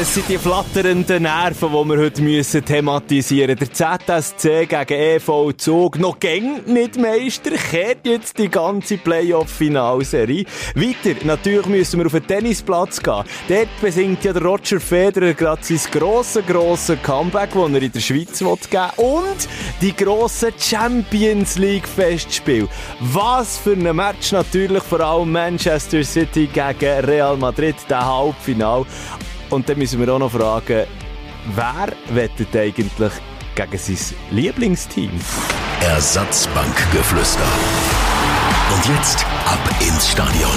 Es sind die flatternden Nerven, die wir heute müssen thematisieren müssen. Der ZSC gegen EV Zug. Noch gäng nicht Meister, kehrt jetzt die ganze Playoff-Finalserie. Weiter, natürlich müssen wir auf den Tennisplatz gehen. Dort besingt ja Roger Federer gerade sein grosses, grosses Comeback, das er in der Schweiz geben will. Und die grossen Champions League-Festspiele. Was für ein Match natürlich, vor allem Manchester City gegen Real Madrid, der Halbfinal. Und dann müssen wir auch noch fragen, wer wettet eigentlich gegen sein Lieblingsteam? Ersatzbankgeflüster. Und jetzt ab ins Stadion.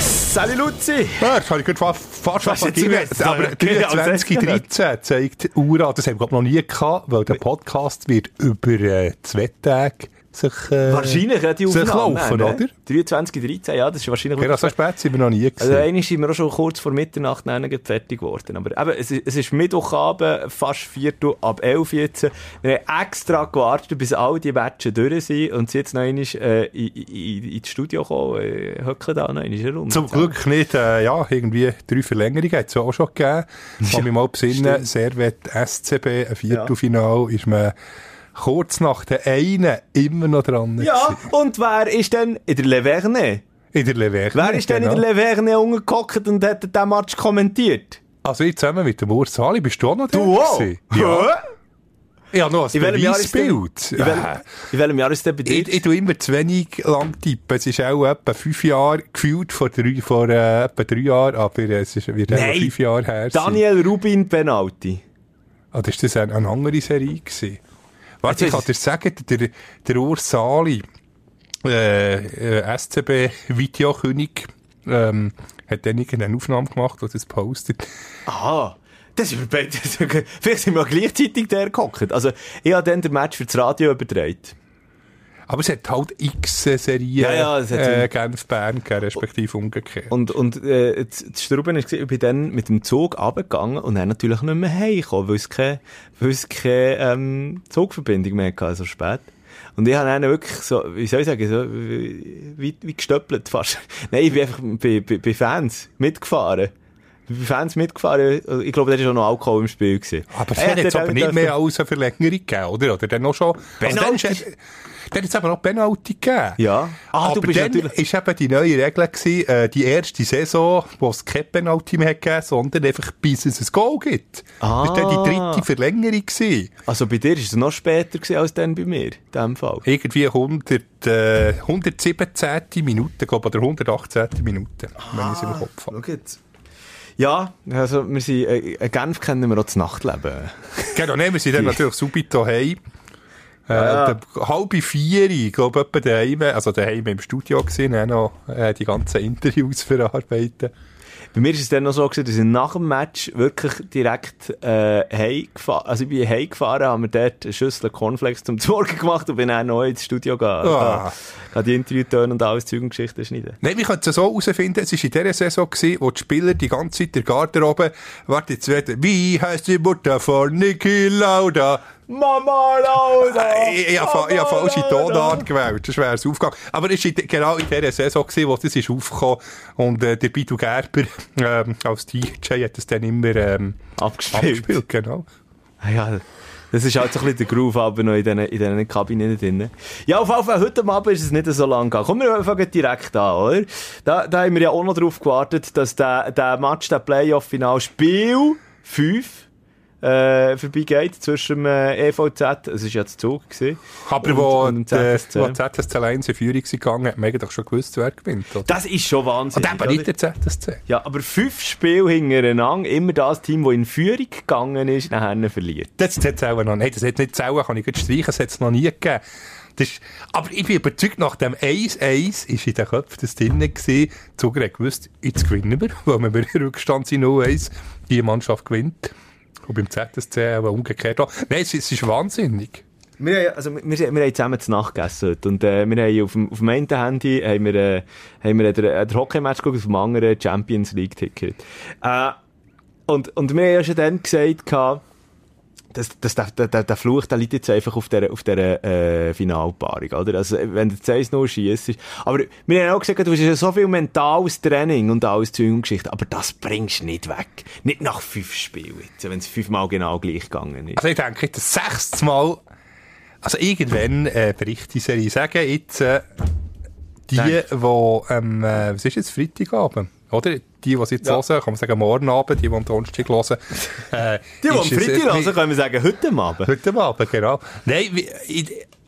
Salut Luzi! Ja, das habe ich gerade fast, fast Was fast jetzt vergessen. Aber Genau, 2013 zeigt Ura, das haben wir noch nie gehabt, weil der Podcast wird über äh, zwei Tage sich, äh, Wahrscheinlich ja, die sich laufen, ne? oder? 23, 13, ja, das ist wahrscheinlich... Ja, so spät sind wir noch nie Also gesehen. eigentlich sind wir auch schon kurz vor Mitternacht fertig geworden. Aber eben, es, ist- es ist Mittwochabend, fast Viertel ab 11 jetzt. Wir haben extra gewartet, bis all die Matches durch sind und sind jetzt noch einmal äh, in, in, ins Studio gekommen, äh, hocken da noch einmal rum. Zum Glück nicht, äh, ja, irgendwie drei Verlängerungen hat es auch schon gegeben. Kann mich mal besinnen, Servet SCB, ein Viertelfinal, ist man kurz nach der einen immer noch dran. Ja, gewesen. und wer ist denn in der Leverne? In der Leverne. Wer ist denn in genau. der Leverne umgehockt und hat den Match kommentiert? Also ich zusammen mit dem Urs Sali, bist du auch noch? Du auch? Ja. Ja, noch ein In ist Beweisbild. In, welchem, in welchem Jahr ist der bei dir? Ich, ich tue immer zu wenig lang tippen. Es ist auch etwa fünf Jahre, gefühlt vor, drei, vor äh, etwa drei Jahren, aber äh, es ist, wird Nein. fünf Jahre her sein. Daniel Rubin Penalty. Ah, das war das eine, eine andere Serie. Gewesen. Warte, ich kann dir sagen, der, der Urs Sali, äh, äh, SCB-Videokönig, ähm, hat dann irgendeine Aufnahme gemacht, die das postet. Aha. Das ist, das, vielleicht sind wir gleichzeitig der gehockt. Also, ich habe dann den Match für das Radio übertragen. Aber es hat halt x Serien Ja, ja, äh, Genf-Bern gegeben, respektive umgekehrt. Und, und äh, das ist, gewesen, ich bin dann mit dem Zug runtergegangen und dann natürlich nicht mehr heimgekommen, weil es keine, weil es keine ähm, Zugverbindung mehr hatte, so spät. Und ich habe dann wirklich so, wie soll ich sagen, so wie, wie gestöppelt fast. Nein, ich bin einfach bei, bei, bei Fans mitgefahren. Bei Fans mitgefahren. Ich glaube, da war auch noch Alkohol im Spiel. Gewesen. Aber es hat jetzt aber nicht mehr als eine Verlängerung gegeben, oder? Oder dann noch schon... Penalty? Also dann hat es aber noch Penalty gegeben. Ja. Ah, du aber bist dann natürlich- ist eben die neue Regel gewesen, äh, die erste Saison, wo es kein Penalty mehr gegeben sondern einfach bis es ein Goal gibt. Das war dann Ah. die dritte Verlängerung gewesen. Also bei dir war es noch später gewesen als dann bei mir, in diesem Fall. Irgendwie 100, äh, 117. Minute, glaube ich, oder 118. Minute, wenn ich es im Kopf habe. Schau jetzt. Ja, also wir sind, äh, in Genf kennen wir auch das Nachtleben. Genau, nehmen wir sind dann natürlich subito heim. Äh, der, halb vier, ich glaube, etwa daheim, also daheim im Studio gesehen, auch noch äh, die ganzen Interviews verarbeiten. Bei mir ist es dann noch so gewesen, dass ich nach dem Match wirklich direkt äh, heimgefahren, also ich bin heimgefahren, haben wir dort eine Schüssel Cornflakes zum Morgen gemacht und bin dann neu ins Studio gegangen. Ah. Ah. die Interviewtöne und alles Zeug und Geschichten schneiden. Nein, wir können es so herausfinden, es war in dieser Saison, gewesen, wo die Spieler die ganze Zeit der Garderobe, warte jetzt wieder, wie heißt die Mutter von Niki Lauda? Mama Lauda! Ich, ich, habe, ich habe falsche Tonart gewählt, das wäre es aufgegangen. Aber es war genau in dieser Saison, gewesen, wo das ist aufgekommen und äh, der Bidu Gerber ähm, als DJ hat das dann immer ähm, Abgespielt. abgespielt. Genau. Ah Ja, das ist halt so ein bisschen der Groove aber noch in diesen, in diesen Kabinen drin. Ja, auf jeden Fall, heute Abend ist es nicht so lang gegangen. Kommen wir fangen direkt an, oder? Da, da haben wir ja auch noch darauf gewartet, dass der, der Match, der Playoff-Final Spiel 5 äh, vorbeigeht zwischen dem äh, EVZ, es war ja der Zug, gewesen, Aber wo, und ZSC. wo ZSC 1 in Führung gegangen, hat man eigentlich schon gewusst, wer gewinnt. Oder? Das ist schon Wahnsinn. Und eben nicht der ZSC. Ja, aber fünf Spiele hintereinander, immer das Team, das in Führung gegangen ist, nachher verliert. Das hat es auch noch nicht. Das hat nicht zählen, kann ich gut streichen, das hat es noch nie gegeben. Das ist, aber ich bin überzeugt, nach dem 1-1 ist in den Köpfen das drin gewesen. Die Zuger hat gewusst, jetzt gewinnen wir, weil wir im Rückstand sind 0-1. Die Mannschaft gewinnt. Und beim ZSC aber umgekehrt auch. Nein, es, es ist wahnsinnig. Wir, haben- also, wir, wir haben zusammen zu Nacht gegessen und äh, wir haben auf dem, auf dem einen Handy haben wir, äh, haben wir den, den Hockey-Match geguckt, auf dem anderen Champions League-Ticket. Äh, und, und wir haben ja schon dann gesagt, gehabt, dass, dass der, der, der, Fluch, der liegt jetzt einfach auf dieser, auf dieser äh, Finalpaarung, oder? Also, wenn du 1-0 schiessst. Aber wir haben auch gesagt, du hast ja so viel mentales Training und alles Zeug und Geschichte, aber das bringst du nicht weg. Nicht nach fünf Spielen, wenn es fünfmal genau gleich gegangen ist. Also ich denke, das sechste Mal, also irgendwann äh, bricht die Serie. Sagen jetzt äh, die, Denk. die, ähm, äh, was ist jetzt, Freitagabend, oder? Die, die es jetzt Ja. hören, kann man sagen morgen Abend, die, die am Donnerstag hören. Äh, Die, die am Freitag hören, können wir sagen, heute Abend. Heute Abend, genau. Nein,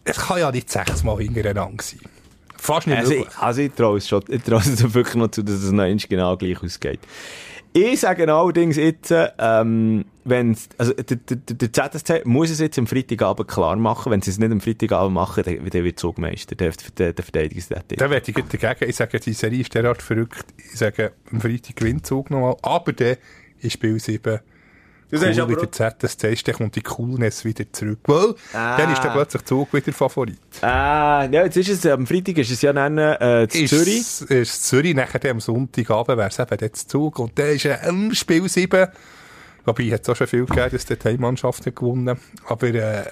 es kann ja nicht sechsmal hintereinander sein. Fast nicht Also, möglich. ich, also ich traue es schon, ich traue es wirklich noch zu, dass es noch genau gleich ausgeht. Ich sage allerdings jetzt, ähm, wenn also der, der, der ZSC muss es jetzt am Freitagabend klar machen. Wenn sie es nicht am Freitagabend machen, dann, dann wird Zugmeister, der, der, der Verteidigungsdirektor. Da werde ich dagegen. Ich sage, die Serie ist derart verrückt. Ich sage, am Freitag gewinnt Zug nochmal. Aber dann ist Spiel 7 Du cool aber wieder ZSC ist, dann kommt die Coolness wieder zurück. Weil, Ah. dann ist dann plötzlich Zug wieder Favorit. Ah, ja, jetzt ist es, am Freitag ist es ja dann, äh, zu Ist, Zürich. Ist Zürich, nachher am Sonntagabend wäre es eben der Zug. Und dann ist ein Spiel 7. Wobei, es auch schon viel gegeben, dass die Heimmannschaft gewonnen Aber, äh,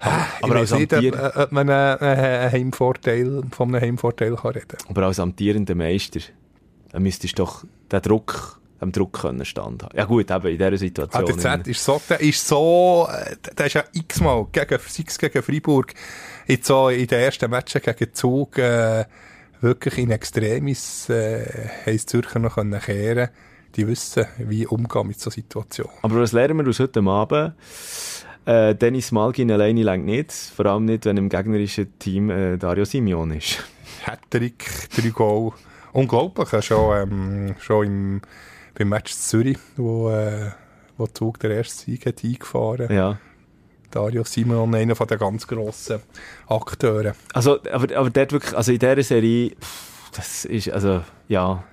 aber ich als weiß nicht, Amtier- ob man einen, einen Heimvorteil, von einem Heimvorteil kann reden Aber als amtierender Meister, dann müsstest du doch den Druck, dem Druck können standhalten. Ja gut, eben in dieser Ah, Situation. der Z ist so, der ist so, äh, der ist ja x-mal gegen, es gegen Freiburg, jetzt so in den ersten Matchen gegen Zug, äh, wirklich in Extremis, äh, haben Zürcher noch können kehren. Die wissen, wie umgehen mit so Situationen. Aber was lernen wir aus heute Abend? Äh, Dennis Malgin alleine längt nicht. Vor allem nicht, wenn im gegnerischen Team äh, Dario Simeon ist. Hattrick, drei Goal. Unglaublich, schon, ähm, schon im, beim Match Zürich, wo, äh, wo Zug der erste Sieg hat eingefahren. Ja. Dario Simon, einer von den ganz grossen Akteuren. Also, aber, aber dort wirklich, also in dieser Serie, das ist, also, ja.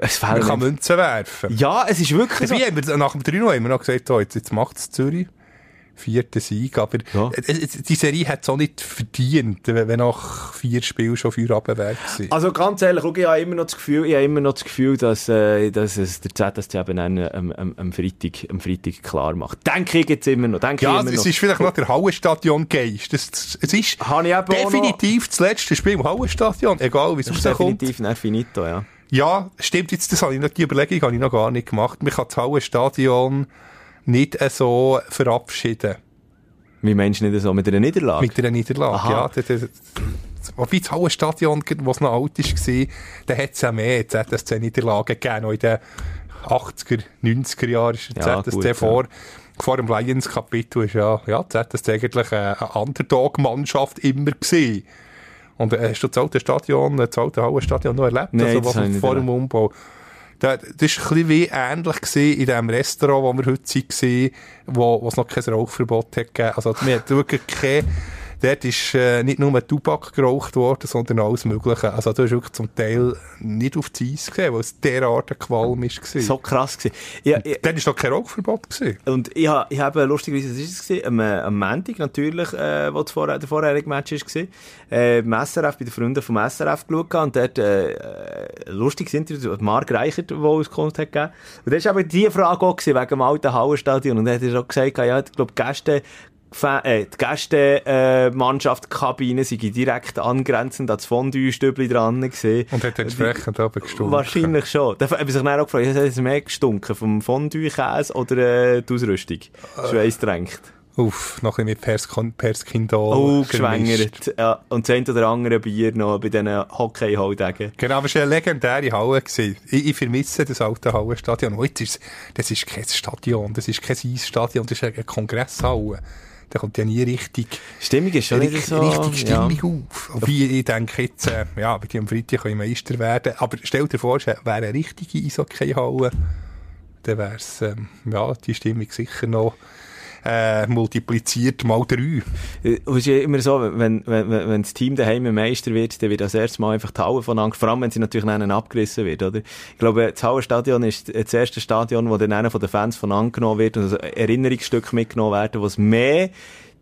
Es, Man kann Münzen werfen. Ja, es ist wirklich so. Wie haben wir, nach dem 3 haben wir noch gesagt, oh, jetzt, jetzt macht es Zürich. Vierter Sieg, aber Ja. die Serie hat es auch nicht verdient, wenn nach vier Spielen schon vier Abwehr waren. Also ganz ehrlich, ich habe immer noch das Gefühl, ich habe immer noch das Gefühl, dass, äh, dass es der ZSC eben dann am, am, am, Freitag, am Freitag klar macht. Denke ich jetzt immer noch. Denke ja, ich immer es noch. ist vielleicht noch der Hallenstadion-Geist. Das- das- Es ist definitiv das letzte Spiel im Hallenstadion, egal wie es rauskommt. definitiv ein Finito, ja. Ja, stimmt, jetzt, das habe ich noch, die Überlegung habe ich noch gar nicht gemacht. Man kann das Hallenstadion nicht so verabschieden. Wie meinst du nicht so mit einer Niederlage? Mit einer Niederlage, Aha. ja. Das, das, wobei das Hallenstadion, es noch alt war, da hat es ja mehr ZSC-Niederlagen gegeben. Auch in den 80er, 90er Jahren Ja, ZSC gut, ja. vor, vor dem Lions-Kapitel ist ja, ja, ZSC eigentlich eine, Underdog-Mannschaft immer gewesen. Und äh, hast du das alte Stadion, das alte Hallenstadion noch erlebt? Nein, also, das was vor dem. Umbau. Da- Das war ein bisschen wie ähnlich gewesen in dem Restaurant, wo wir heute waren, wo, wo es noch kein Rauchverbot hat gegeben. Also, wir hatten wirklich kein, dort ist äh, nicht nur Tabak geraucht worden, sondern alles Mögliche. Also, du hast wirklich zum Teil nicht auf die Eis gesehen, weil es derart ein Qualm war. So krass gewesen. Ja, ja, Dann war noch kein Rauchverbot. Gewesen. und ich, ich habe lustigerweise, was ist es gewesen? Am, äh, am Montag natürlich, äh, wo das vor, der vorherige Match gewesen, äh, im SRF, bei den Freunden vom SRF geschaut und dort, äh, äh, lustiges Interview, Mark Reichert, der Auskunft hat gegeben. Und das war aber die Frage auch gewesen, wegen dem alten Hallenstadion. Und er hat auch gesagt, ja, ich glaube, Gäste, Äh, die Gäste-Mannschaftskabine sei direkt angrenzend an das Fondue-Stübli dran gewesen. Und hat entsprechend gestunken. Wahrscheinlich schon. Da habe ich sich dann auch gefragt, hat es mehr gestunken vom Fondue-Käse oder äh, die Ausrüstung? Schweißtränkt. Uff, noch ein bisschen mit Perskon- Perskindal. Oh, geschwängert. Ja, und das oder andere Bier noch bei diesen Hockey-Halldagen. Genau, aber es war eine legendäre Halle. Gewesen. Ich, ich vermisse das alte Hallenstadion. Heute ist das ist kein Stadion, das ist kein Eisstadion, das ist eine Kongresshalle. Da kommt ja nie richtig, Stimmung ist schon richtig, so... richtig ja. Stimmung auf. Wie ich denke jetzt, äh, ja, bei am Freitag können Meister werden. Aber stell dir vor, es wäre eine richtige Eishockey-Halle, dann wäre ähm, ja, die Stimmung sicher noch äh, multipliziert mal drei. Es ist immer so, wenn, wenn, wenn, das Team daheim Meister wird, dann wird das erste Mal einfach die Halle von Angst, vor allem wenn sie natürlich dann abgerissen wird, oder? Ich glaube, das Hallenstadion ist das erste Stadion, wo dann von den Fans von angenommen wird und ein Erinnerungsstück mitgenommen werden, was mehr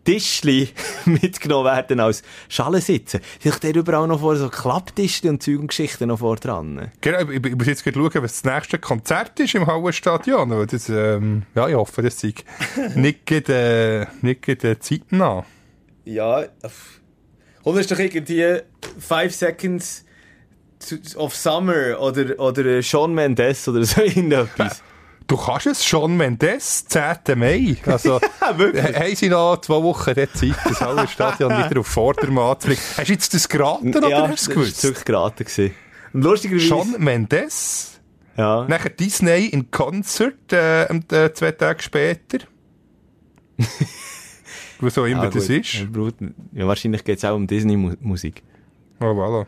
Tischli mitgenommen werden als Schalen sitzen. Ich da überall noch vor so Klapptischli und Zeug und Geschichten noch vor dran. Genau, ich, ich muss jetzt gerade schauen, was das nächste Konzert ist im Hallenstadion. Das, ähm, ja, ich hoffe, das sei nicht gerade, äh, nicht gerade äh, zeitnah. Ja, und es ist doch irgendwie Five Seconds of Summer oder, oder Sean Mendes oder so irgendetwas. Du kannst es schon Mendes, 10. Mai. Also, haben sie noch zwei Wochen Zeit, das Hallenstadion wieder auf Vordermann zu bringen. Hast du jetzt das geraten oder ja, hast du es gewusst? das war wirklich geraten. gewesen. Und lustigerweise... Sean Mendes. Ja. Nachher Disney in Konzert, äh, äh, zwei Tage später. Was auch immer Ah, das ist. Ja, Ja, wahrscheinlich geht es auch um Disney-Musik. Oh, voilà.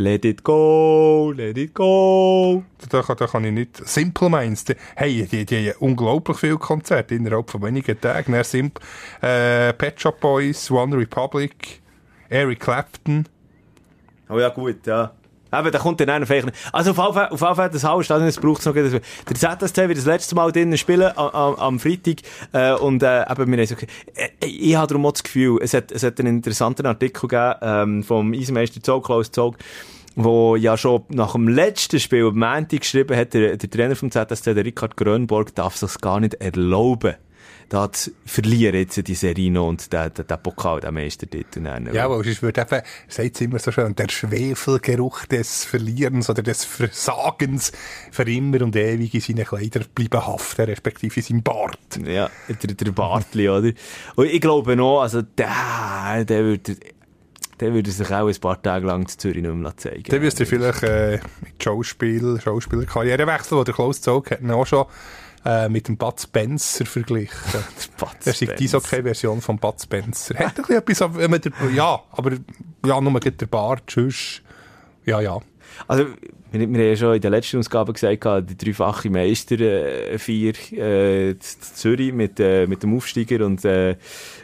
Let it go, let it go. Da, kann- da kann ich nicht. Simple Minds, die, hey, die, die haben unglaublich viele Konzerte innerhalb von wenigen Tagen. Dann Simp, äh, Pet Shop Boys, One Republic, Eric Clapton. Oh ja, gut, ja. Eben, da kommt dann einer vielleicht. Also auf Fall, auf Fall das Hallenstadion, das braucht es noch. Der ZSC wird das letzte Mal drinnen spielen, am, am, Freitag. Äh, und äh, eben, wir haben so, äh, ich habe darum auch das Gefühl, es hat, es hat einen interessanten Artikel gegeben ähm, vom Eisenmeister Zog, Klaus Zog, wo ja schon nach dem letzten Spiel am Montag geschrieben hat, der, der Trainer vom ZSC, der Richard Grönborg, darf sich gar nicht erlauben, da zu verlieren jetzt die Serie noch und den, den, den Pokal, den Meistertitel. dann. Ja, weil es wird eben, sagt es immer so schön, der Schwefelgeruch des Verlierens oder des Versagens für immer und ewig in seinen Kleidern bleiben haften, respektive in seinem Bart. Ja, der, der Bartli, oder? Und ich glaube noch, also der, der würde, der würde sich auch ein paar Tage lang zu Zürich nicht mehr zeigen. Dann müsst ihr vielleicht äh, mit Schauspiel, Schauspielerkarriere wechseln, wo der Klaus Zog hat auch schon äh, mit dem Bud Spencer verglichen. Bud Das ist die Spencer. Eishockey-Version von Bud Spencer. Hat ein bisschen etwas, man der, ja, aber ja, nur gerade der Bart, tschüss. Ja, ja. Also, wir, wir haben ja schon in der letzten Ausgabe gesagt, die dreifache Meister, äh, vier, äh, Zürich mit, äh, mit dem Aufsteiger und, äh,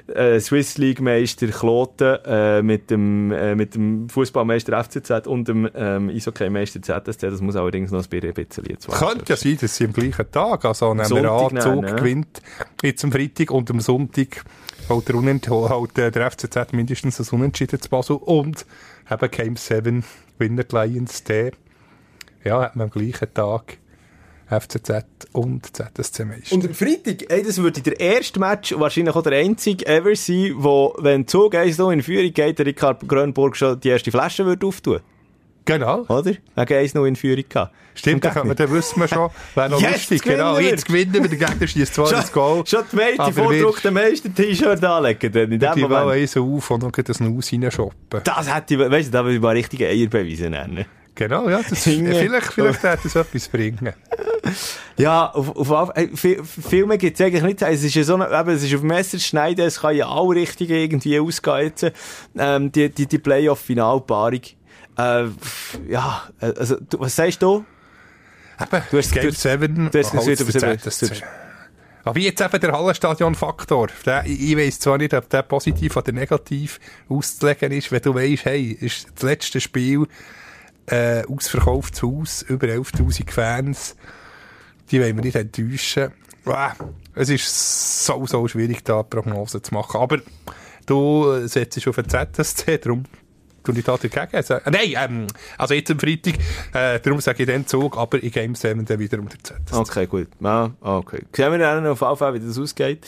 äh, Swiss League Meister Kloten, äh, mit dem, äh, mit dem Fußballmeister FCZ und dem, ähm, Eishockey Meister ZSC. Das muss allerdings noch ein bisschen jetzt. Könnte ja sein, dass sie am gleichen Tag, also an, Zug nehmen, ja. gewinnt jetzt am Freitag und am Sonntag holt der, Unent holt äh, der FCZ mindestens ein Unentschieden zu Basel und eben Game 7 gewinnt die Lions der. Ja, hat man am gleichen Tag FCZ und ZSC Meister. Und am Freitag, ey, das würde der erste Match, wahrscheinlich auch der einzige ever sein, wo, wenn Zug 1 in Führung geht, der Ricard Grönburg schon die erste Flasche würde auftun. genau. Oder? Wegen 1 in Führung gehabt. Stimmt, dann, wir, dann wissen wir schon, wäre noch Jetzt lustig. Genau, wir. jetzt gewinnen wir, der Gegner schießt zwar das Goal. Schon die meiste aber vordruckte Meister-T-Shirt anlegen, dann in dem Die wollen Moment. eins auf und noch gleich das Nuss reinschoppen. Das hätte ich, weißt du, da würde ich mal richtige Eier beweisen nennen. Genau, ja, das, vielleicht, vielleicht hätte es etwas bringen. Ja, auf, auf, viel, viel mehr gibt's eigentlich nicht. Es ist ja so, eine, eben, es ist auf Messer schneiden, es kann ja alle Richtungen irgendwie ausgehen jetzt, ähm, die, die, die Playoff-Finalpaarung. Äh, ja, also, du, was sagst du? Eben, Du hast- Game du- 7, du hast es holt's wieder-. Aber jetzt eben der Hallenstadion-Faktor. Ich weiss zwar nicht, ob der positiv oder negativ auszulegen ist, wenn du weisst, hey, ist das letzte Spiel äh, ausverkauftes Haus, über 11'000 Fans, die wollen wir nicht enttäuschen. Es ist so, so schwierig, da Prognosen zu machen. Aber du setzt dich auf den ZSC, darum tue ich da dagegen. Also, äh, nein, ähm, also jetzt am Freitag, äh, darum sage ich den Zug, aber in Game 7 dann wieder um den ZSC. Okay, gut. Ja, okay. Sehen wir dann auf Fall, wie das ausgeht.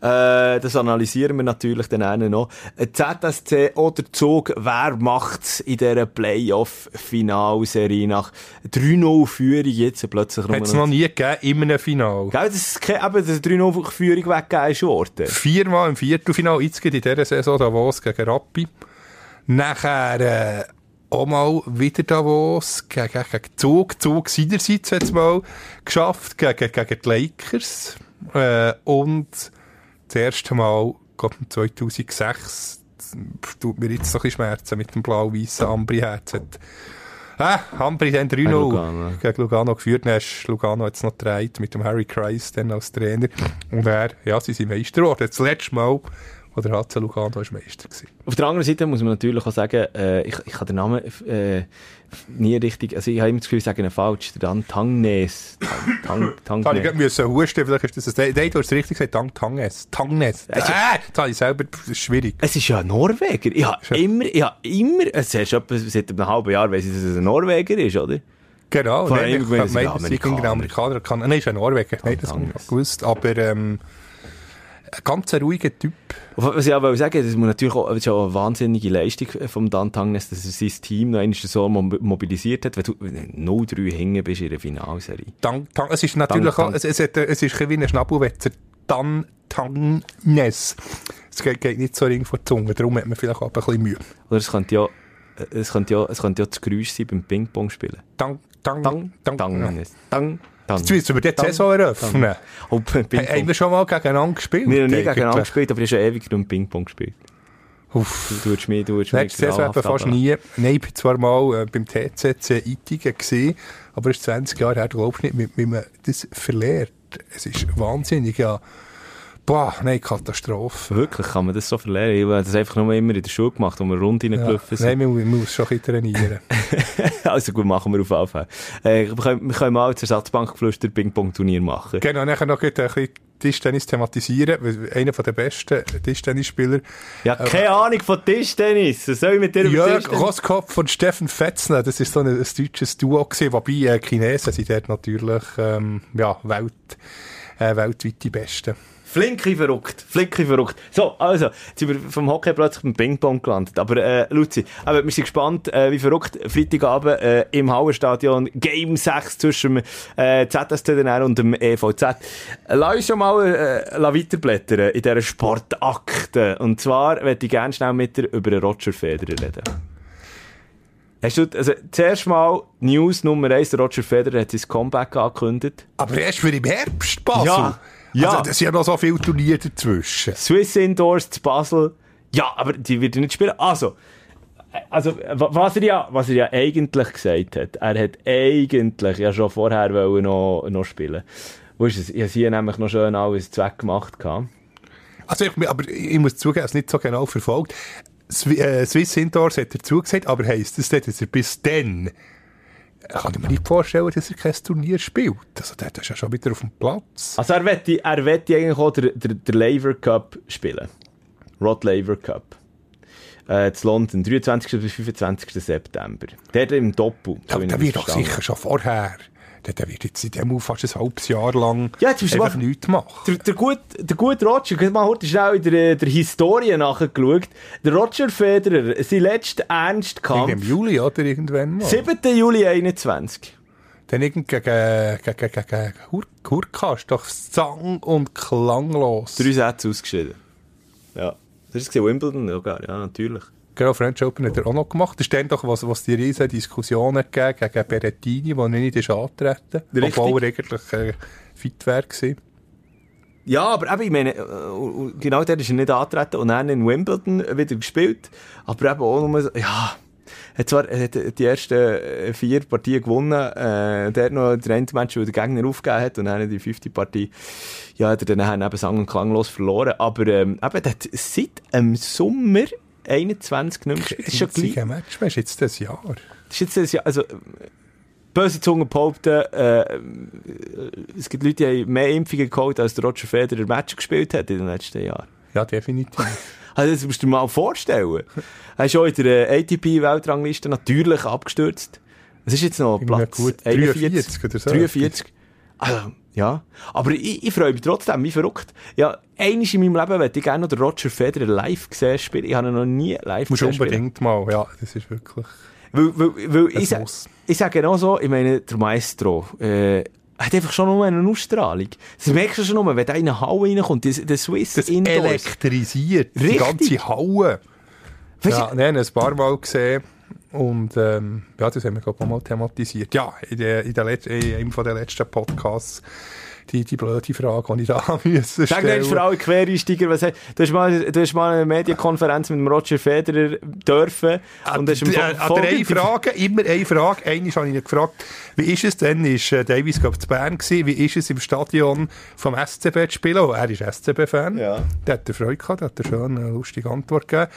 Äh, das analysieren wir natürlich dann auch noch. ZSC oder Zug, wer macht's in dieser Playoff-Finalserie nach 3-0 Führung jetzt plötzlich Hat es noch nie gegeben in einem Final. Gell, das ist keine, eben, dass 3-0 Führung weggegeben ist worden. Viermal im Viertelfinal, jetzt geht in dieser Saison Davos gegen Rappi. Nachher äh, auch mal wieder Davos gegen, gegen Zug. Zug seinerseits hat es mal geschafft gegen, gegen die Lakers. Äh, und das erste Mal, glaube 2006, tut mir jetzt so ein bisschen Schmerzen mit dem blau-weißen Ambri-Herz. Hat Ah, Hambri dann 3-0 Lugano. gegen Lugano geführt. Dann ist Lugano jetzt noch gedreht mit dem Harry Kreis dann als Trainer. Und er, ja, sie sind Meister geworden. Das letzte Mal, wo der HC Lugano ist Meister gewesen. Auf der anderen Seite muss man natürlich auch sagen, äh, ich, ich habe den Namen äh, nie richtig, also ich habe immer das Gefühl, ich sage ihn falsch. Der Dan Tangnes. Tang, Tang, ich Tangnes. gerade müssen husten, vielleicht ist das ein... Nein, du hast es richtig gesagt, Tanges. Tangnes. Es ist- Ah, jetzt habe ich selber... Das ist schwierig. Es ist ja ein Norweger. Ich habe ja- immer, ich habe immer, es ist etwa seit einem halben Jahr weiss ich, dass es ein Norweger ist, oder? Genau. Vor Nein, allem, ich wenn habe es es irgendein Amerikaner nein, ist ein Norweger. Nein, das habe ich gewusst. Aber ähm, ein ganz ruhiger Typ. Was ich aber sagen das muss natürlich auch, das ist auch eine wahnsinnige Leistung vom Dan Tangnes, dass er sein Team noch einmal so mo- mobilisiert hat, wenn du 0-3 hängen bist in der Finalserie. Tang, Tang, es ist natürlich Tang, auch, es, es, hat, es ist wie ein Schnabelwetzer. Tan, Tangnes. Es geht, geht nicht so ring vor die Zunge, darum hat man vielleicht auch ein bisschen Mühe. Oder es könnte ja, es könnte ja, es könnte ja das Geräusch sein beim Ping-Pong-Spielen. Tang, Tang, Tang, Tang, Tangnes. Tang, Tang. Jetzt müssen wir die Saison eröffnen. Oh. Haben wir schon mal gegeneinander gespielt? Wir haben nie gegeneinander gespielt, aber ich habe schon ewig nur Ping-Pong gespielt. Uff. Du tust mich, du mich Nächste Saison eben fast runter. nie. Nein, ich bin zwar mal äh, beim TCC Ittigen aber es ist 20 Jahre her, du glaubst nicht, wie, wie man das verliert. Es ist wahnsinnig, ja. Boah, nein, Katastrophe. Wirklich, kann man das so verlieren? Ich habe das einfach nur immer in der Schule gemacht, wo wir rund reingelaufen sind. Nein, man, muss schon ein trainieren. also gut, machen wir auf jeden Fall. Äh, wir, können, wir können mal das Ersatzbankgeflüster Ping-Pong-Turnier machen. genau, dann noch ein bisschen Tischtennis thematisieren, weil einer der besten Tischtennisspieler, Ja, keine Ahnung von Tischtennis. Was soll ich mit dir Jörg? Roskopf und Steffen Fetzner, das ist so ein, ein deutsches Duo gewesen, wobei äh, Chinesen sind dort natürlich ähm, ja, Welt, äh, weltweit die Besten. Flinke verrückt, flinke verrückt. So, also, jetzt sind wir vom Hockey plötzlich beim Ping-Pong gelandet. Aber, äh, Luzi, aber wir sind gespannt, äh, wie verrückt Freitagabend äh, im Hauerstadion Game 6 zwischen dem äh, ZSCDR und dem EVZ. Lass uns schon mal äh, weiterblättern in dieser Sportakte. Und zwar möchte ich gerne schnell mit dir über den Roger Federer reden. Hast du, also, zuerst mal News Nummer 1, der Roger Federer hat sein Comeback angekündigt. Aber erst für im Herbst, Basel. Ja, ja. Also, das sind ja noch so viele Turniere dazwischen. Swiss Indoors zu Basel. Ja, aber die wird er nicht spielen. Also, also wa- was er ja, was er ja eigentlich gesagt hat, er hat eigentlich ja schon vorher noch, noch spielen. Wo ist es? Ich habe hier nämlich noch schön alles Zweck gemacht. gehabt. Also ich, aber ich muss zugeben, es nicht so genau verfolgt. Äh, Swiss Indoors hat er zugesagt, aber heisst das dass er bis dann kann ich mir nicht vorstellen, dass er kein Turnier spielt. Also der ist ja schon wieder auf dem Platz. Also er wette, er wette eigentlich auch den, den, Cup spielen. Rod Laver Cup. Äh, zu London, 23. bis 25. September. Der im Doppel. so wie der wird doch sicher schon vorher. Der, der wird jetzt in dem Fall fast ein halbes Jahr lang Ja, jetzt einfach mal- nichts machen. Der, der, gute, der gute Roger, ich habe mal heute schnell in der, der Historie nachgeschaut. Der Roger Federer, sein letzter Irgendwann Ernstkampf, Im Juli oder irgendwann mal. 7. Juli 21. Dann irgend gegen, gegen, gegen, gegen Hur Hurka ist doch sang- und klanglos. Drei Sätze ausgeschieden. Ja. Das ist Wimbledon sogar, ja, natürlich. Genau, French Open hat er auch noch gemacht. Das ist dann doch, was, was die riesen Diskussionen gegeben gegen Berrettini, der nicht ist antreten Richtig. Obwohl er eigentlich äh, fit wäre. Ja, aber eben, ich meine, äh, genau der ist er nicht angetreten und dann in Wimbledon wieder gespielt. Aber eben auch nur so, ja, hat zwar hat die ersten äh, vier Partien gewonnen, äh, der hat noch den einen Match, wo der Gegner aufgegeben hat und dann die fünfte Partie, ja, hat er dann eben sang- und klanglos verloren. Aber ähm, eben, der hat seit dem Sommer 21 nicht mehr gespielt. Das ist schon gleich. Match, weißt du, jetzt das Jahr. Das ist jetzt das Jahr, also, böse Zungen behaupten, äh, es gibt Leute, die haben mehr Impfungen geholt, als der Roger Federer Match gespielt hat in den letzten Jahren. Ja, definitiv. Also, das musst du dir mal vorstellen. Er ist schon in der ATP-Weltrangliste natürlich abgestürzt. Es ist jetzt noch Platz gut 41 43 oder so. 43. Also, ja. Aber ich, ich freue mich trotzdem, wie verrückt. Ja, einiges in meinem Leben möchte ich gerne noch den Roger Federer live gesehen spielen. Ich habe ihn noch nie live Musst gesehen spielen. unbedingt mal, ja, das ist wirklich... Weil, weil, weil ich, sa ich sage genau so, ich meine, der Maestro, äh, hat einfach schon nur eine Ausstrahlung. Das merkst du schon nur, wenn da in eine Halle reinkommt, der, der Swiss Das Indoors. elektrisiert die Richtig. ganze Halle. Weisst Ja, nein, ein paar Mal gesehen. Und ähm, ja, das haben wir, auch mal thematisiert. Ja, in, der, in, der Let in einem von der letzten Podcasts die, die blöde Frage, die ich da müssen Sag dir für alle Quereinsteiger, was, du, hast mal, du hast mal eine Medienkonferenz mit dem Roger Federer dürfen. und hast ihm äh, an eine Frage, immer eine Frage. Einmal habe ich ihn gefragt, wie ist es denn, ist äh, Davis, glaube zu Bern gewesen, wie ist es im Stadion vom SCB zu spielen? Oh, er ist SCB-Fan. Ja. Der hat er Freude gehabt, der hat er schon eine lustige Antwort gegeben.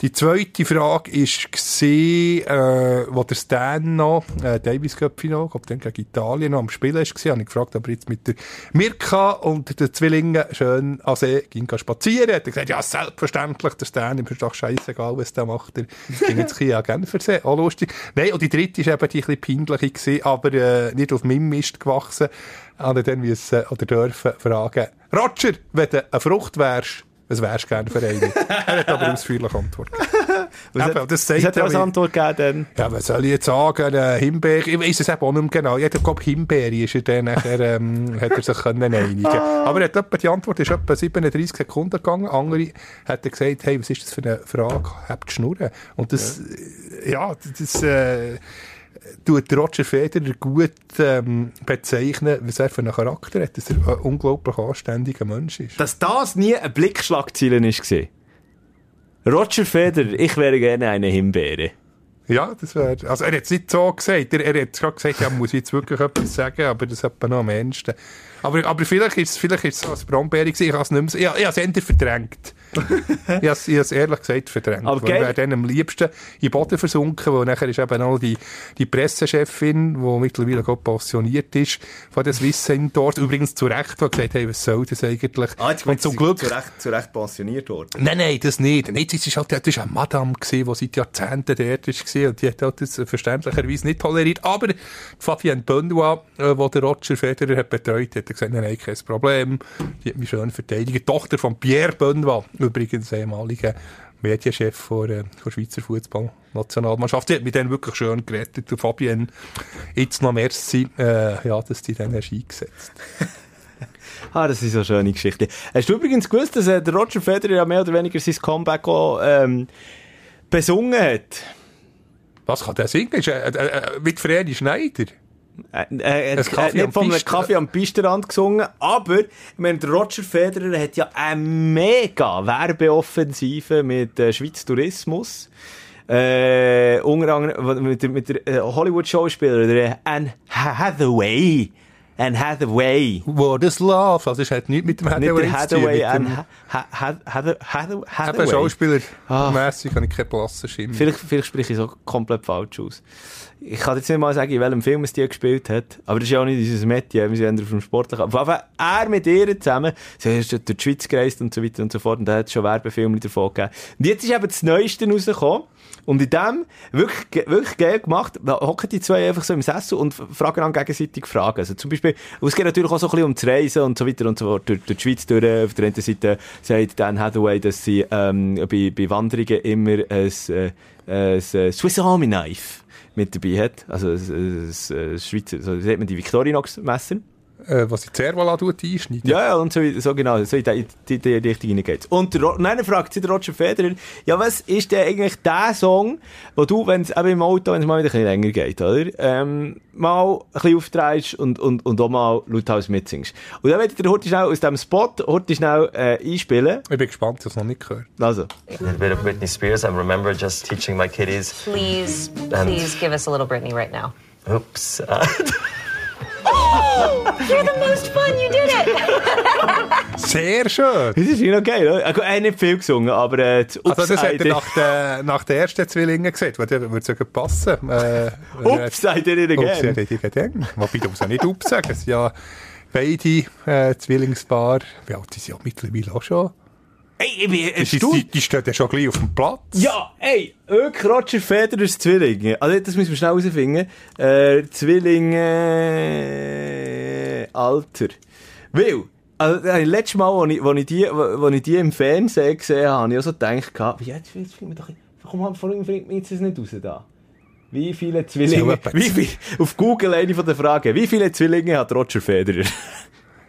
Die zweite Frage ist gesehen, äh, wo der Stan noch, äh, Davis Cup Final, glaube dann gegen Italien noch am Spielen ist habe ich gefragt, aber jetzt mit der Mirka und den Zwillingen schön an See ging spazieren, hat er gesagt, ja, selbstverständlich, der Stan, ihm ist doch scheißegal, was der macht, er ging jetzt ein Genfer See, auch lustig. Nein, und die dritte ist eben die ein bisschen peinliche gewesen, aber äh, nicht auf meinem Mist gewachsen, habe dann müssen oder dürfen fragen, Roger, wenn du eine Frucht wärst, was wärst du gerne für eine? er hat aber ausführlich antwortet. was eben, hat, das sagt was hat er als Antwort gegeben Ja, was soll ich jetzt sagen? Äh, Himbeere, ich weiss es eben auch nicht mehr genau. Ich glaube, Himbeere ist er dann nachher, ähm, hat er sich können einigen Aber er hat etwa, die Antwort ist etwa 37 Sekunden gegangen. Andere hat er gesagt, hey, was ist das für eine Frage? Habt Schnurren? Und das, ja, ja das, äh, tut Roger Federer gut ähm, bezeichnen, was er für einen Charakter hat, dass er ein unglaublich anständiger Mensch ist. Dass das nie ein Blickschlagzielen war. Roger Federer, ich wäre gerne eine Himbeere. Ja, das wäre, also er hat es nicht so gesagt, er, er hat gerade gesagt, ja, muss ich jetzt wirklich etwas sagen, aber das hat man noch am Ende. Aber, aber vielleicht ist es, vielleicht ist es so ein Brombeere gewesen, ich habe es nicht mehr, ich, ich habe es verdrängt. Ich habe es ehrlich gesagt verdrängt. Aber wäre dann am liebsten in den Boden versunken, wo nachher ist eben auch die, die Pressechefin, die mittlerweile gerade passioniert ist, von der Swiss dort, übrigens zu Recht, die gesagt hey, was soll das eigentlich? Ah, jetzt Und zum Glück... Zu Recht, zu Recht pensioniert worden. Nein, nein, das nicht. Nein, das ist halt, das ist eine Madame gewesen, die seit Jahrzehnten dort war und die hat halt das verständlicherweise nicht toleriert. Aber Fabienne Benoit, äh, wo der Roger Federer hat betreut, hat gesagt, nein, nein, kein Problem. Die hat mich schön verteidigt. Die Tochter von Pierre Benoit, übrigens ehemaliger Medienchef der, äh, der Schweizer Fußballnationalmannschaft. Die hat mich dann wirklich schön gerettet. Und Fabienne, jetzt noch merci, äh, ja, dass die dann hast eingesetzt Ah, das ist so eine schöne Geschichte. Hast du übrigens gewusst, dass äh, der Roger Federer ja mehr oder weniger sein Comeback auch, ähm, besungen hat? Was kann der singen? Ist, äh, äh, äh mit Fredi Schneider? Äh, äh, hat nicht einem Kaffee am Pisterrand gesungen, aber meine, der Roger Federer hat ja eine mega Werbeoffensive mit äh, Schweiz Tourismus. Äh, unter anderem mit, mit der äh, Hollywood-Schauspieler, der Anne Hathaway. Anne Hathaway. What is love? Also es hat nichts mit dem Hathaway, nicht Hathaway zu tun. Hathaway, Hathaway. Eben Schauspieler. Ah. Mässig habe ich keine blassen Schimmer. Vielleicht, vielleicht spreche ich so komplett falsch aus ich kann jetzt nicht mal sagen, in welchem Film es die gespielt hat, aber das ist ja auch nicht unser Metier, wir sind auf dem Sportlichen. Fall, er mit ihr zusammen, sie ist durch die Schweiz gereist und so weiter und so fort, und da hat es schon Werbefilme davon gegeben. Und jetzt ist eben das Neueste rausgekommen, und in dem, wirklich, wirklich geil gemacht, hocken die zwei einfach so im Sessel und fragen dann gegenseitig Fragen. Also zum Beispiel, es geht natürlich auch so ein bisschen ums Reisen und so weiter und so fort, durch, durch die Schweiz durch. Auf der einen Seite sagt Dan Hathaway, dass sie ähm, bei, bei Wanderungen immer ein, äh, ein Swiss Army Knife mit dabei hat. Also ein, ein, Schweizer, so sieht man die Victorinox-Messer. Äh, was die Zervala einschneidet. Ja, ja, und so, so genau, so in die, die, die Richtung hineingeht. Und der, dann fragt sich der Roger Federer, ja, was ist denn eigentlich der Song, wo du, wenn es eben im Auto, wenn es mal wieder ein bisschen länger geht, oder, ähm, mal ein bisschen aufdrehst und, und, und auch mal lauthaus mitsingst. Und dann werde ich dir heute schnell aus diesem Spot heute schnell äh, einspielen. Ich bin gespannt, ich habe es noch nicht gehört. Also. A bit of Britney Spears. I remember just teaching my kiddies. Please, please give us a little Britney right now. Oops. Oh, you're the most fun, you did it! Sehr schön. Das ist noch geil, oder? Er hat nicht viel gesungen, aber äh, das Ups Also das hat er nach, der, nach den ersten Zwillingen gesagt, weil der würde sogar passen. Äh, Ups, seid ihr nicht again. Ups, seid ihr again. Wobei, du musst auch nicht Ups sagen, es sind ja beide äh, Zwillingspaar, wie alt sind sie ja mittlerweile auch schon? Ey, ich bin erstaunt. Die, die stehen ja schon gleich auf dem Platz. Ja, ey, wirklich Roger Federers Zwillinge. Also, das müssen wir schnell herausfinden. Äh, Zwillinge, Alter. Weil, also, das letzte Mal, als ich, als ich, die, als ich die im Fernsehen gesehen habe, habe ich auch so gedacht, wie, jetzt, jetzt finden wir doch, warum bringt mir jetzt das nicht raus da? Wie viele Zwillinge, wie viel, auf Google eine von der Fragen, wie viele Zwillinge hat Roger Federer? ja.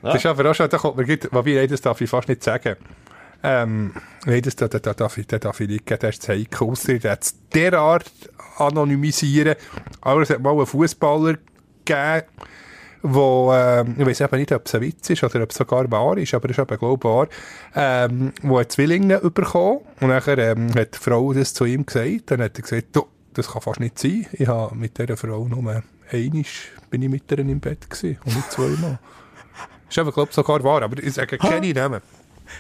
Das ist aber auch schon, da kommt mir, wobei, das darf ich fast nicht sagen. Ähm, nein, das, da, da, da, darf ich, da darf ich nicht das ist heikel. Ausser, der hat derart anonymisieren. Aber es hat mal einen Fußballer gegeben, wo, ähm, ich weiß eben nicht, ob es ein Witz ist oder ob es sogar wahr ist, aber es ist eben, glaube ich, wahr, ähm, wo hat Zwillinge bekommen und nachher ähm, hat die Frau das zu ihm gesagt, dann hat er gesagt, du, das kann fast nicht sein, ich habe mit dieser Frau nur einmal bin ich mit ihr im Bett gewesen und nicht zweimal. ist eben, glaube ich, sogar wahr, aber ich sage keine Namen.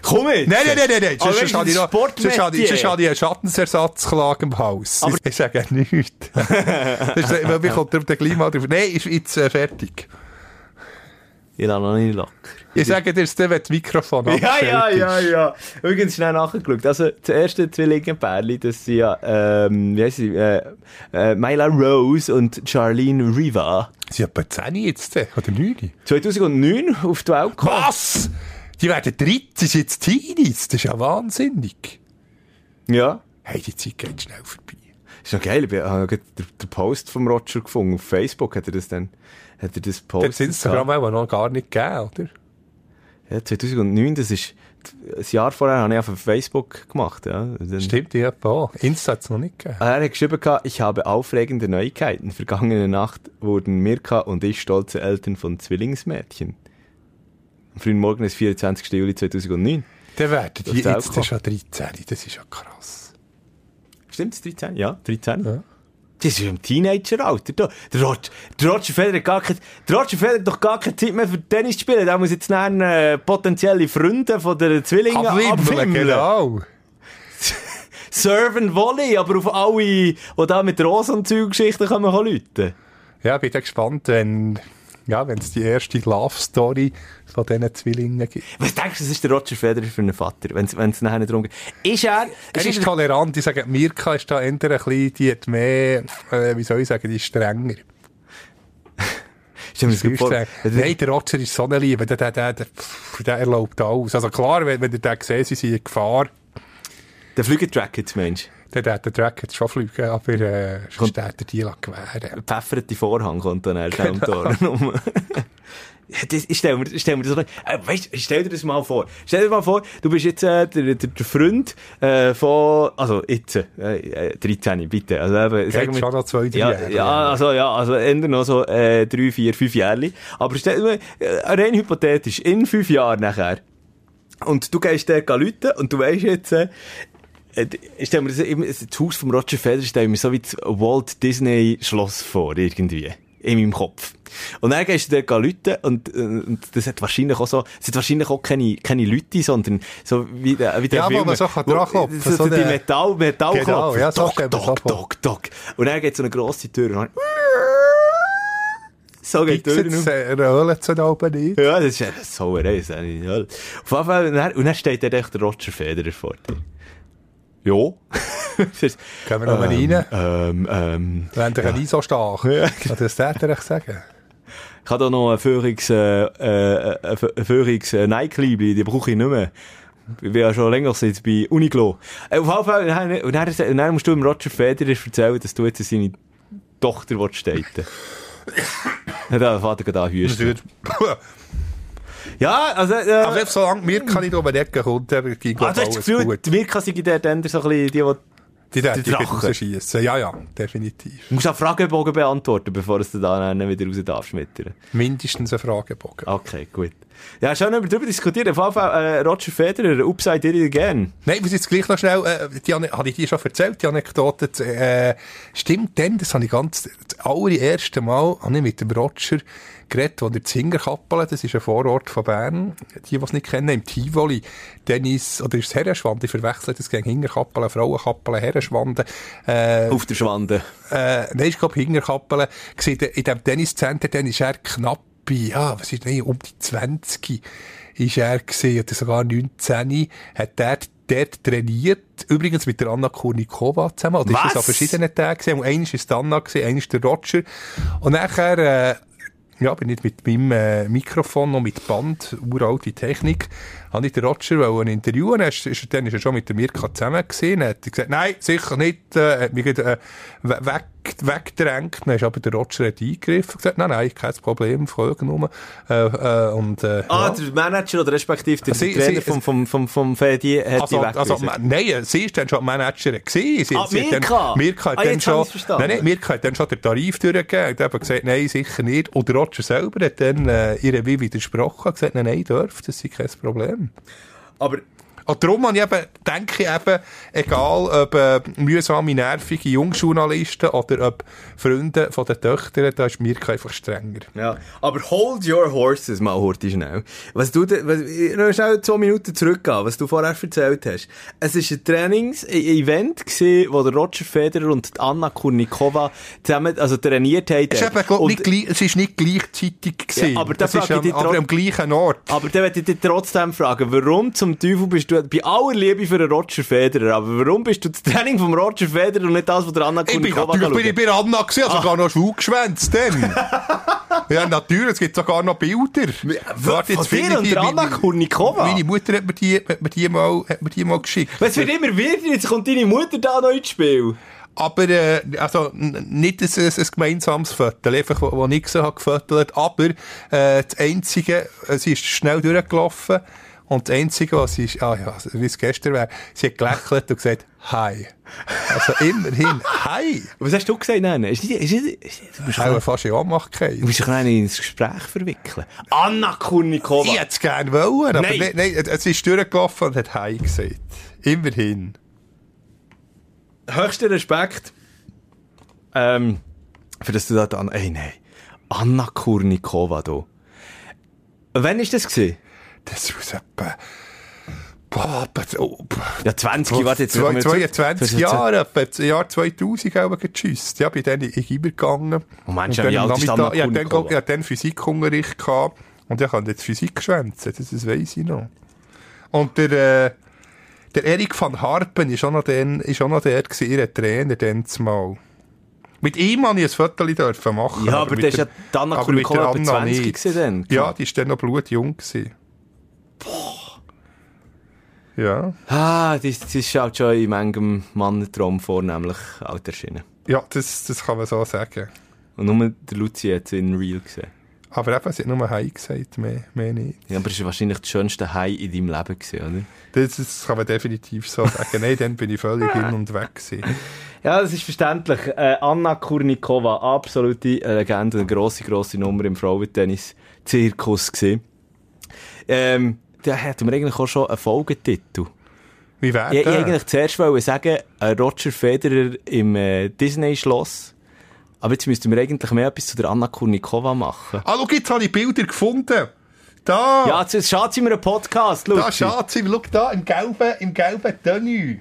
Komm jetzt! Nein, nein, nein, nein, nein. Aber Sonst habe ich noch, sonst habe ich, sonst habe ich einen Schadensersatzklage im Haus. Aber- ich sage nichts. weil ich komme der gleich mal drauf. Nein, ist jetzt äh, fertig. Ich habe noch nicht locker. Ich sage dir jetzt, dann, wenn das Mikrofon Ja, ja, ja, ja. Übrigens schnell nachgeschaut. Also, das erste Zwillingenpärli, das sind ja, ähm, wie heisst sie, äh, äh, Myla Rose und Charlene Riva. Sie haben etwa 10 jetzt, oder 9? 2009 auf die Welt gekommen. Was? Die werden 13, sind jetzt Teenies. Das ist ja wahnsinnig. Ja. Hey, die Zeit geht schnell vorbei. Ist noch geil. Ich habe den, den Post vom Roger gefunden. Auf Facebook hat er das dann, hat er das Das postet. Instagram auch noch gar nicht gegeben, oder? Ja, 2009, das ist, ein Jahr vorher habe ich auf Facebook gemacht, ja. Dann, Stimmt, ich habe auch. Insta hat es noch nicht gegeben. Er hat geschrieben, ich habe aufregende Neuigkeiten. Vergangene Nacht wurden Mirka und ich stolze Eltern von Zwillingsmädchen. Frühen Morgen des 24. Juli 2009. Dann werden die Das ist auch jetzt gekommen. schon 13. Das ist ja krass. Stimmt's, 13? Ja, 13. Ja. Das ist im Teenager-Alter. da. Der Roger, der Roger Federer hat gar keine, der Roger Federer hat doch gar keine Zeit mehr für Tennis zu spielen. Der muss jetzt dann, äh, potenzielle Freunde von der Zwillinge Abwimmeln, genau. Serve and Volley, aber auf alle, die da mit Rosenzeug-Geschichten kommen, rufen. Ja, bin gespannt, wenn ja, wenn es die erste Love-Story von diesen Zwillingen gibt. Was denkst du, das ist der Roger Federer für einen Vater, wenn es nachher nicht darum geht? Ist er... Er ist tolerant. Ich sage, Mirka ist da eher ein bisschen, die hat mehr, äh, wie soll ich sagen, die ist strenger. Nein, der Roger ist so eine Liebe. Der, der, der, der, der erlaubt alles. Also klar, wenn, wenn ihr den seht, sie sind in Gefahr. Der Flügeltrack jetzt, Mensch. Dann hat der Track jetzt schon fliegen, aber äh, sonst hat er die gewähren. Pfeffert die Vorhang kommt dann erst genau. am Tor. Ja, das, ich stell mir, ich stell mir das, äh, weißt, stell dir das mal vor. Stell dir mal vor, du bist jetzt äh, der, der, der Freund äh, von, also jetzt, äh, äh, 13, bitte. Also eben, sagen wir, schon noch zwei, drei ja, Jahre. ja, also ja, also eher noch so äh, drei, vier, fünf Jahre. Aber stell dir äh, rein hypothetisch, in fünf Jahren nachher, und du gehst dort Leute und du weißt jetzt, äh, äh, ich stell mir das, eben, das Haus vom Roger Federer stell mir so wie das Walt Disney Schloss vor, irgendwie. In meinem Kopf. Und dann gehst du dort Leute und, äh, und das hat wahrscheinlich auch so, es hat wahrscheinlich auch keine, keine Leute, sondern so wie der, wie der Ja, Film, man so kann dranklopfen, so, so die Metall, Metallklopfer. Genau, ja, so das vor. dock, dock. Und dann geht so eine grosse Tür und so geht die Tür auf. äh, Rollen zu oben nicht? Ja, das ist ja so eine Reise. Auf jeden Fall, und dann, steht dann echt der Roger Federer vor dir. Ja. Gehen wir noch mal rein. Ähm, ähm, Wenn der nie so stark. Ja. Das darf er euch sagen. ich habe da noch ein Führungs, äh, äh, ein Führungs äh, Nike-Liebli, die brauche ich nicht mehr. Ich bin ja schon länger jetzt bei Uniqlo. Äh, auf jeden Fall, und dann, und dann, dann musst du dem Roger Federer erzählen, dass du jetzt seine Tochter willst daten. Hat der Vater gerade anhüsten. Ja, also, äh, Aber solange mir kann ich um die Ecke kommt, dann ging ah, alles Gefühl, gut. die Mirka sei der dann so ein bisschen die, die Die Drachen. rausschiessen. Ja, ja, definitiv. Du musst auch Fragebogen beantworten, bevor du dann wieder raus darfst schmettern. Mindestens ein Fragebogen. Okay, gut. Ja, schon über darüber diskutieren. Auf jeden Fall, äh, Roger Federer, Upside Did It Again. Nein, ich muss jetzt gleich noch schnell, äh, die, Ane- habe ich dir schon erzählt, die Anekdote, äh, stimmt denn, das habe ich ganz, das allererste Mal, habe ich mit dem Roger geredet, wo der Zingerkappel, das ist ein Vorort von Bern, die, die es nicht kennen, im Tivoli, Dennis, oder ist es Herrenschwande, ich verwechsel das gegen Hingerkappel, Frauenkappel, Herrenschwande, äh, Auf der Schwande. äh, nein, ich glaube, Hingerkappel, gesehen, in dem Tenniscenter, dann ist er knapp bei, ja, was ist, nein, um die 20 ist er gesehen, oder sogar 19, hat er dort trainiert, übrigens mit der Anna Kurnikova zusammen, oder Was? ist es an verschiedenen Tagen gesehen, und einer ist Anna gesehen, einer ist der Roger, und nachher, äh, ja, bin ich mit meinem äh, Mikrofon noch mit Band, uralte Technik, habe ich den Roger wollen interviewen. Er ist, ist, dann ist er schon mit der Mirka zusammen gesehen. Er hat gesagt, nein, sicher nicht, äh, hat mich äh, we- weg, weggedrängt. Dann ist aber der Roger hat eingegriffen und gesagt, nein, nein, kein Problem, folgen nur. Äh, äh, und, äh, Ah, ja. der Manager oder respektive der Sie- Trainer sie- vom, vom, vom, vom Fedi hat Also, also, nein, sie ist dann schon Managerin gewesen. Sie, Ah, sie hat Mirka? Dann, Mirka hat Ah, dann schon, nein, nein, Mirka hat dann schon den Tarif durchgegeben und eben gesagt, nein, sicher nicht. Und der Roger selber hat dann, äh, ihr wie widersprochen und gesagt, nein, nein, dürft, das sei kein Problem. Aber Und darum habe ich eben, denke ich eben, egal ob äh, mühsame, nervige Jungjournalisten oder ob Freunde von den Töchtern, da ist Mirka einfach strenger. Ja, aber hold your horses mal, Horti, schnell. Was du, was, noch schnell zwei Minuten zurückgehen, was du vorher erzählt hast. Es war ein Trainings-Event wo der Roger Federer und Anna Kurnikova zusammen, also trainiert haben. Es ist eben, glaub, nicht gleich, es ist nicht gleichzeitig gewesen. Ja, aber da es ist am, aber am gleichen Ort. Aber dann möchte ich dich trotzdem fragen, warum zum Teufel bist du, bei aller Liebe für den Roger Federer, aber warum bist du das Training vom Roger Federer und nicht das von der Anna Ich bin natürlich bin ich bei Anna gewesen, also Ah. sogar noch schwul geschwänzt dann. ja, natürlich, es gibt sogar noch Bilder. Warte, von finde dir und der Anna Kurnikova? Meine Mutter hat mir die, hat mir die, mal, hat mir die mal geschickt. Was wird immer wieder, jetzt kommt deine Mutter da noch ins Spiel. Aber, äh, also, nicht ein, ein, ein gemeinsames Foto, einfach, wo, wo ich gesehen habe, aber, äh, das Einzige, äh, sie ist schnell durchgelaufen, und das Einzige, was sie ist, ah ja, wie es gestern wäre, sie hat gelächelt und gesagt, hi. Also immerhin, hi. Was hast du gesagt? Nein, nein. Ist nicht, ist nicht, ist nicht, du bist Auch fast in Ohnmacht du gefallen. musst doch noch ins Gespräch verwickeln. Anna Kurnikova. Ich hätte es gerne wollen, aber Nein. nein. nein, es ist durchgelaufen und hat hi gesagt. Immerhin. Höchster Respekt. Ähm, für das du da an, ey, nein. Anna Kurnikova, du. Wann ist das gewesen? Das ist etwa, boah, oh, Ja, 20, warte jetzt. Zwei- jetzt- 22 jetzt- Jahre, etwa Jahr 2000 auch getschüsst. Ja, bin dann in Gimmer gegangen. Oh Mensch, dann wie alt ist ich hatte dann, hatte dann Physikunterricht gehabt und ich habe jetzt Physik geschwänzt. Das, das weiss ich noch. Und der, äh, der Erik van Harpen ist auch noch, den, ist auch noch der gewesen, ihr Trainer dann zumal. Mit ihm habe ich ein Foto dürfen machen. Ja, aber mit das ist ja der- die Anna aber mit Kurnikova der etwa Anna 20 nicht. gewesen dann. Ja, die ist dann noch blutjung gewesen. Ja. Ah, das, das ist halt schon in manchem Mannentraum vornehmlich alt erschienen. Ja, das, das kann man so sagen. Und nur der Luzi hat es in Real gesehen. Aber eben, sie hat nur Hi gesagt, mehr, mehr nicht. Ja, aber es war wahrscheinlich das schönste High in deinem Leben gewesen, oder? Das, das kann man definitiv so sagen. Nein, dann bin ich völlig hin und weg gewesen. Ja, das ist verständlich. Äh, Anna Kurnikova, absolute Legende, eine grosse, grosse Nummer im Frauentennis-Zirkus. Ähm, da hätten wir eigentlich auch schon einen Folgetitel. Wie wäre Ich, ich der? eigentlich zuerst wollte sagen, äh, Roger Federer im äh, Disney-Schloss. Aber jetzt müssten wir eigentlich mehr etwas zu der Anna Kurnikova machen. Ah, schau, jetzt habe ich Bilder gefunden. Da! Ja, jetzt schaut sie mir einen Podcast, da Luzi. schaut sie, schau da, im gelben, im gelben Tenue.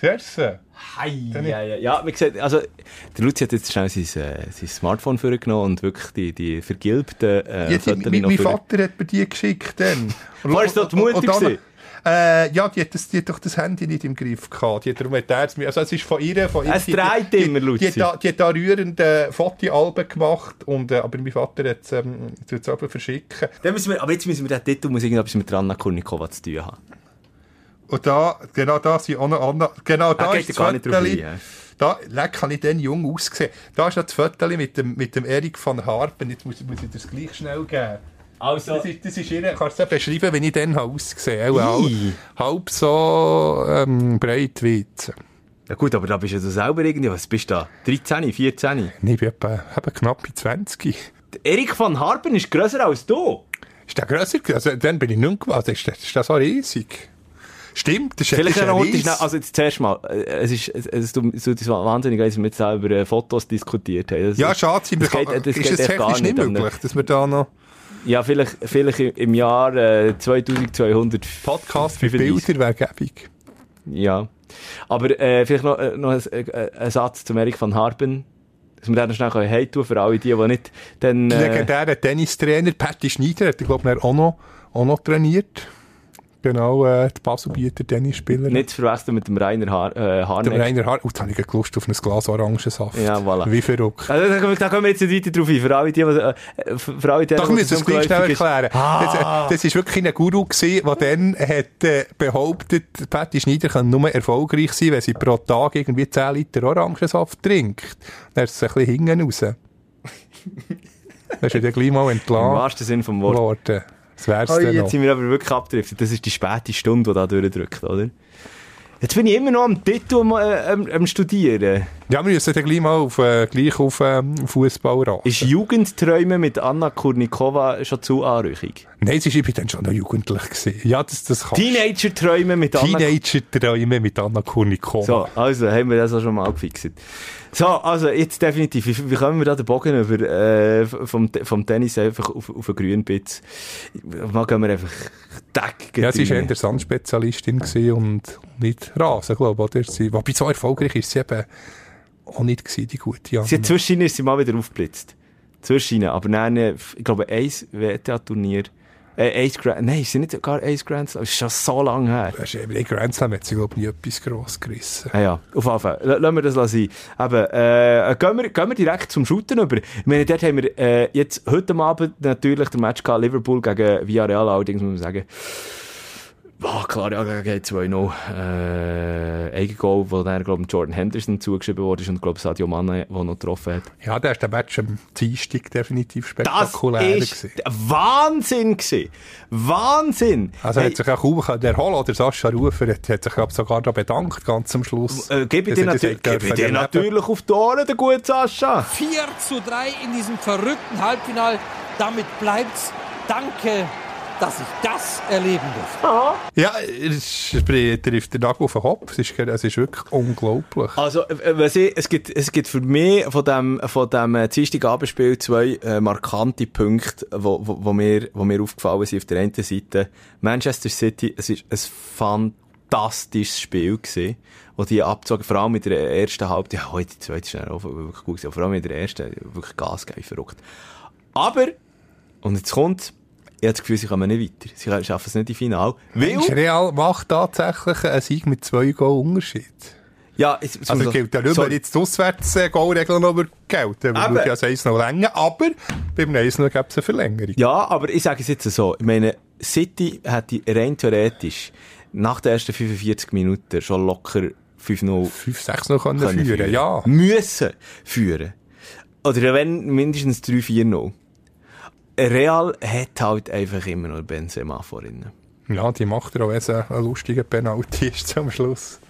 Siehst du? Hei, ja, ja, ja, wie gesagt, also, der Luzi hat jetzt schnell sein, äh, sein Smartphone vorgenommen und wirklich die, die vergilbten, äh, die, Fotos mein, mein Vater hat mir die geschickt dann. War es dort die Mutter und? Äh, ja, die hat, das, die hat doch das Handy nicht im Griff gehabt. Die hat, darum hat er es mir, also es ist von ihr, von ihr. Es die- dreht die, immer, Luzi. die, hat da, die hat da rührende Fotoalben gemacht, und, äh, aber mein Vater hat es ähm, tut's aber verschicken. Dann müssen wir, aber jetzt müssen wir den Titel muss irgendetwas mit der Anna Kurnikova zu tun haben. Und da, genau da sind auch noch andere, genau da ist das gar nicht ja. da, leck, habe ich den jung ausgesehen. Da ist noch das Foto mit dem, mit dem Erik van Harpen, jetzt muss, muss ich das gleich schnell geben. Also, Das ist, das ist ihre, kannst du es beschreiben, wie ich dann ausgesehen habe? Halb, so ähm, breit wie jetzt. ja gut, aber da bist du ja selber irgendwie, was bist du da? 13, 14? Ich bin etwa, etwa knapp 20. Der Erik van Harpen ist grösser als du. Ist der grösser? Also, dann bin ich nicht gewesen. Ist der, ist der so riesig? Stimmt, das ist, Vielleicht noch schnell, also jetzt zuerst mal, äh, es ist, es, es tut wahnsinnig, leid, dass wir jetzt auch über äh, Fotos diskutiert haben. Das, Ja, schade, das geht, das ist es technisch nicht nicht. möglich, dass wir da noch Ja, vielleicht, vielleicht im- Jahr äh, 2200 Podcast für 35. Bilder wäre gäbig. Ja. Aber äh, vielleicht noch, äh, noch ein, äh, ein Satz zum Erik van Harpen. Dass wir den noch schnell können hey tun für alle die, die nicht dann... Äh, Legendärer Tennistrainer, Patti Schneider, hat, glaube ich, auch noch, auch noch trainiert. Genau, äh, die Baselbieter Tennisspieler. Nicht zu verwechseln mit dem Rainer Har äh, Der Harneck. Rainer Haar. Oh, jetzt habe ich Lust auf ein Glas Orangensaft. Ja, voilà. Wie verrückt. Also, da, kommen- da kommen wir jetzt nicht weiter drauf ein. Für alle die, äh, für alle die, Doch, wir müssen es gleich schnell erklären. Das, äh, das ist wirklich ein Guru gewesen, der dann hat, äh, behauptet, Patti Schneider kann nur erfolgreich sein, wenn sie pro Tag irgendwie 10 Liter Orangensaft trinkt. Dann ist es ein bisschen hinten raus. dann ist dann gleich mal Im entlassen wahrsten Sinn vom Wort. Das wär's Oh, jetzt noch. sind wir aber wirklich abgedriftet. Das ist die späte Stunde, die da durchdrückt, oder? Jetzt bin ich immer noch am Titel am, äh, am, am Studieren. Ja, wir müssen dann gleich mal auf, äh, gleich auf ähm, Fußball raten. Ist Jugendträume mit Anna Kurnikova schon zu anrüchig? Nein, ich bin dann schon noch jugendlich gewesen. Ja, das, das kann. Teenager-Träume mit Anna Teenager-Träume mit Anna Kurnikova. So, also haben wir das auch schon mal gefixt. So, also jetzt definitiv. Wie, wie kommen wir da den Bogen über äh, vom, vom Tennis einfach auf, auf einen grünen Bitz? Mal gehen wir einfach Deck. Ja, sie war eher Sandspezialistin und nicht Rasen, glaube ich. Oder? Sie, wobei so erfolgreich ist sie eben auch nicht gewesen, die gute Anna. Sie hat zwischendrin ist sie mal wieder aufgeblitzt. Zwischendrin. Aber dann, äh, ich glaube, ein WTA-Turnier. Äh, Ace Grand, nein, sie nicht sogar Ace Grand Slam? Das ist schon so lange her. Das ist eben in Grand Slam hat sie, glaube ich, nie etwas gross gerissen. Ah ja, auf jeden Fall. Lassen wir das sein. Eben, äh, gehen, wir, gehen wir direkt zum Shooten über. Ich meine, dort haben wir äh, jetzt heute Abend natürlich den Match gehabt, Liverpool gegen Villarreal, allerdings muss man sagen, Ah, klar, ja, gegen 2-0. Äh, Eigengoal, wo dann, glaube ich, Jordan Henderson zugeschrieben wurde und, glaube Sadio Mane, der noch getroffen hat. Ja, da ist der Match am Dienstag definitiv Das spektakulär ist gewesen. Wahnsinn gewesen. Wahnsinn! Also Hey, hat sich auch kaum können erholen oder Sascha Rufer hat, hat sich glaub, sogar da bedankt, ganz am Schluss. äh, gebe ich dir, das natür gebe ich dir natürlich auf die Ohren, der gute Sascha. 4 zu 3 in diesem verrückten Halbfinal. Damit bleibt's. Danke, dass ich das erleben durfte. Ja, es ist- trifft den Nagel auf den Kopf. Es ist, es ist wirklich unglaublich. Also, äh, was ich, es, gibt, es gibt für mich von dem, von dem äh, Dienstagabendspiel zwei äh, markante Punkte, wo, wo, wo, mir, wo mir aufgefallen sind. Auf der einen Seite Manchester City, es ist ein fantastisches Spiel gewesen, wo die abgezogen, vor allem in der ersten Halbzeit, ja, heute die zweite ist auch wirklich gut gewesen, vor allem in der ersten, wirklich Gas gegeben, verrückt. Aber, und jetzt kommt, ich habe das Gefühl, sie kommen nicht weiter. Sie schaffen es nicht im Finale. Weil, Real macht tatsächlich einen Sieg mit zwei Goal Unterschied. ja, jetzt, jetzt Also gilt ja nicht mehr jetzt die Auswärts-Goalregel noch über gelten. Wir würde ja das 1 noch länger, aber beim 1 noch gibt es eine Verlängerung. Ja, aber ich sage es jetzt so. Ich meine, City hätte rein theoretisch nach den ersten 45 Minuten schon locker 5-0 5, 6 noch können können führen, ja. Müssen führen. Oder wenn mindestens 3-4-0. Real hat halt einfach immer noch Benzema vorhin. Ja, die macht er auch, wenn es ein lustiger Penalty ist zum Schluss.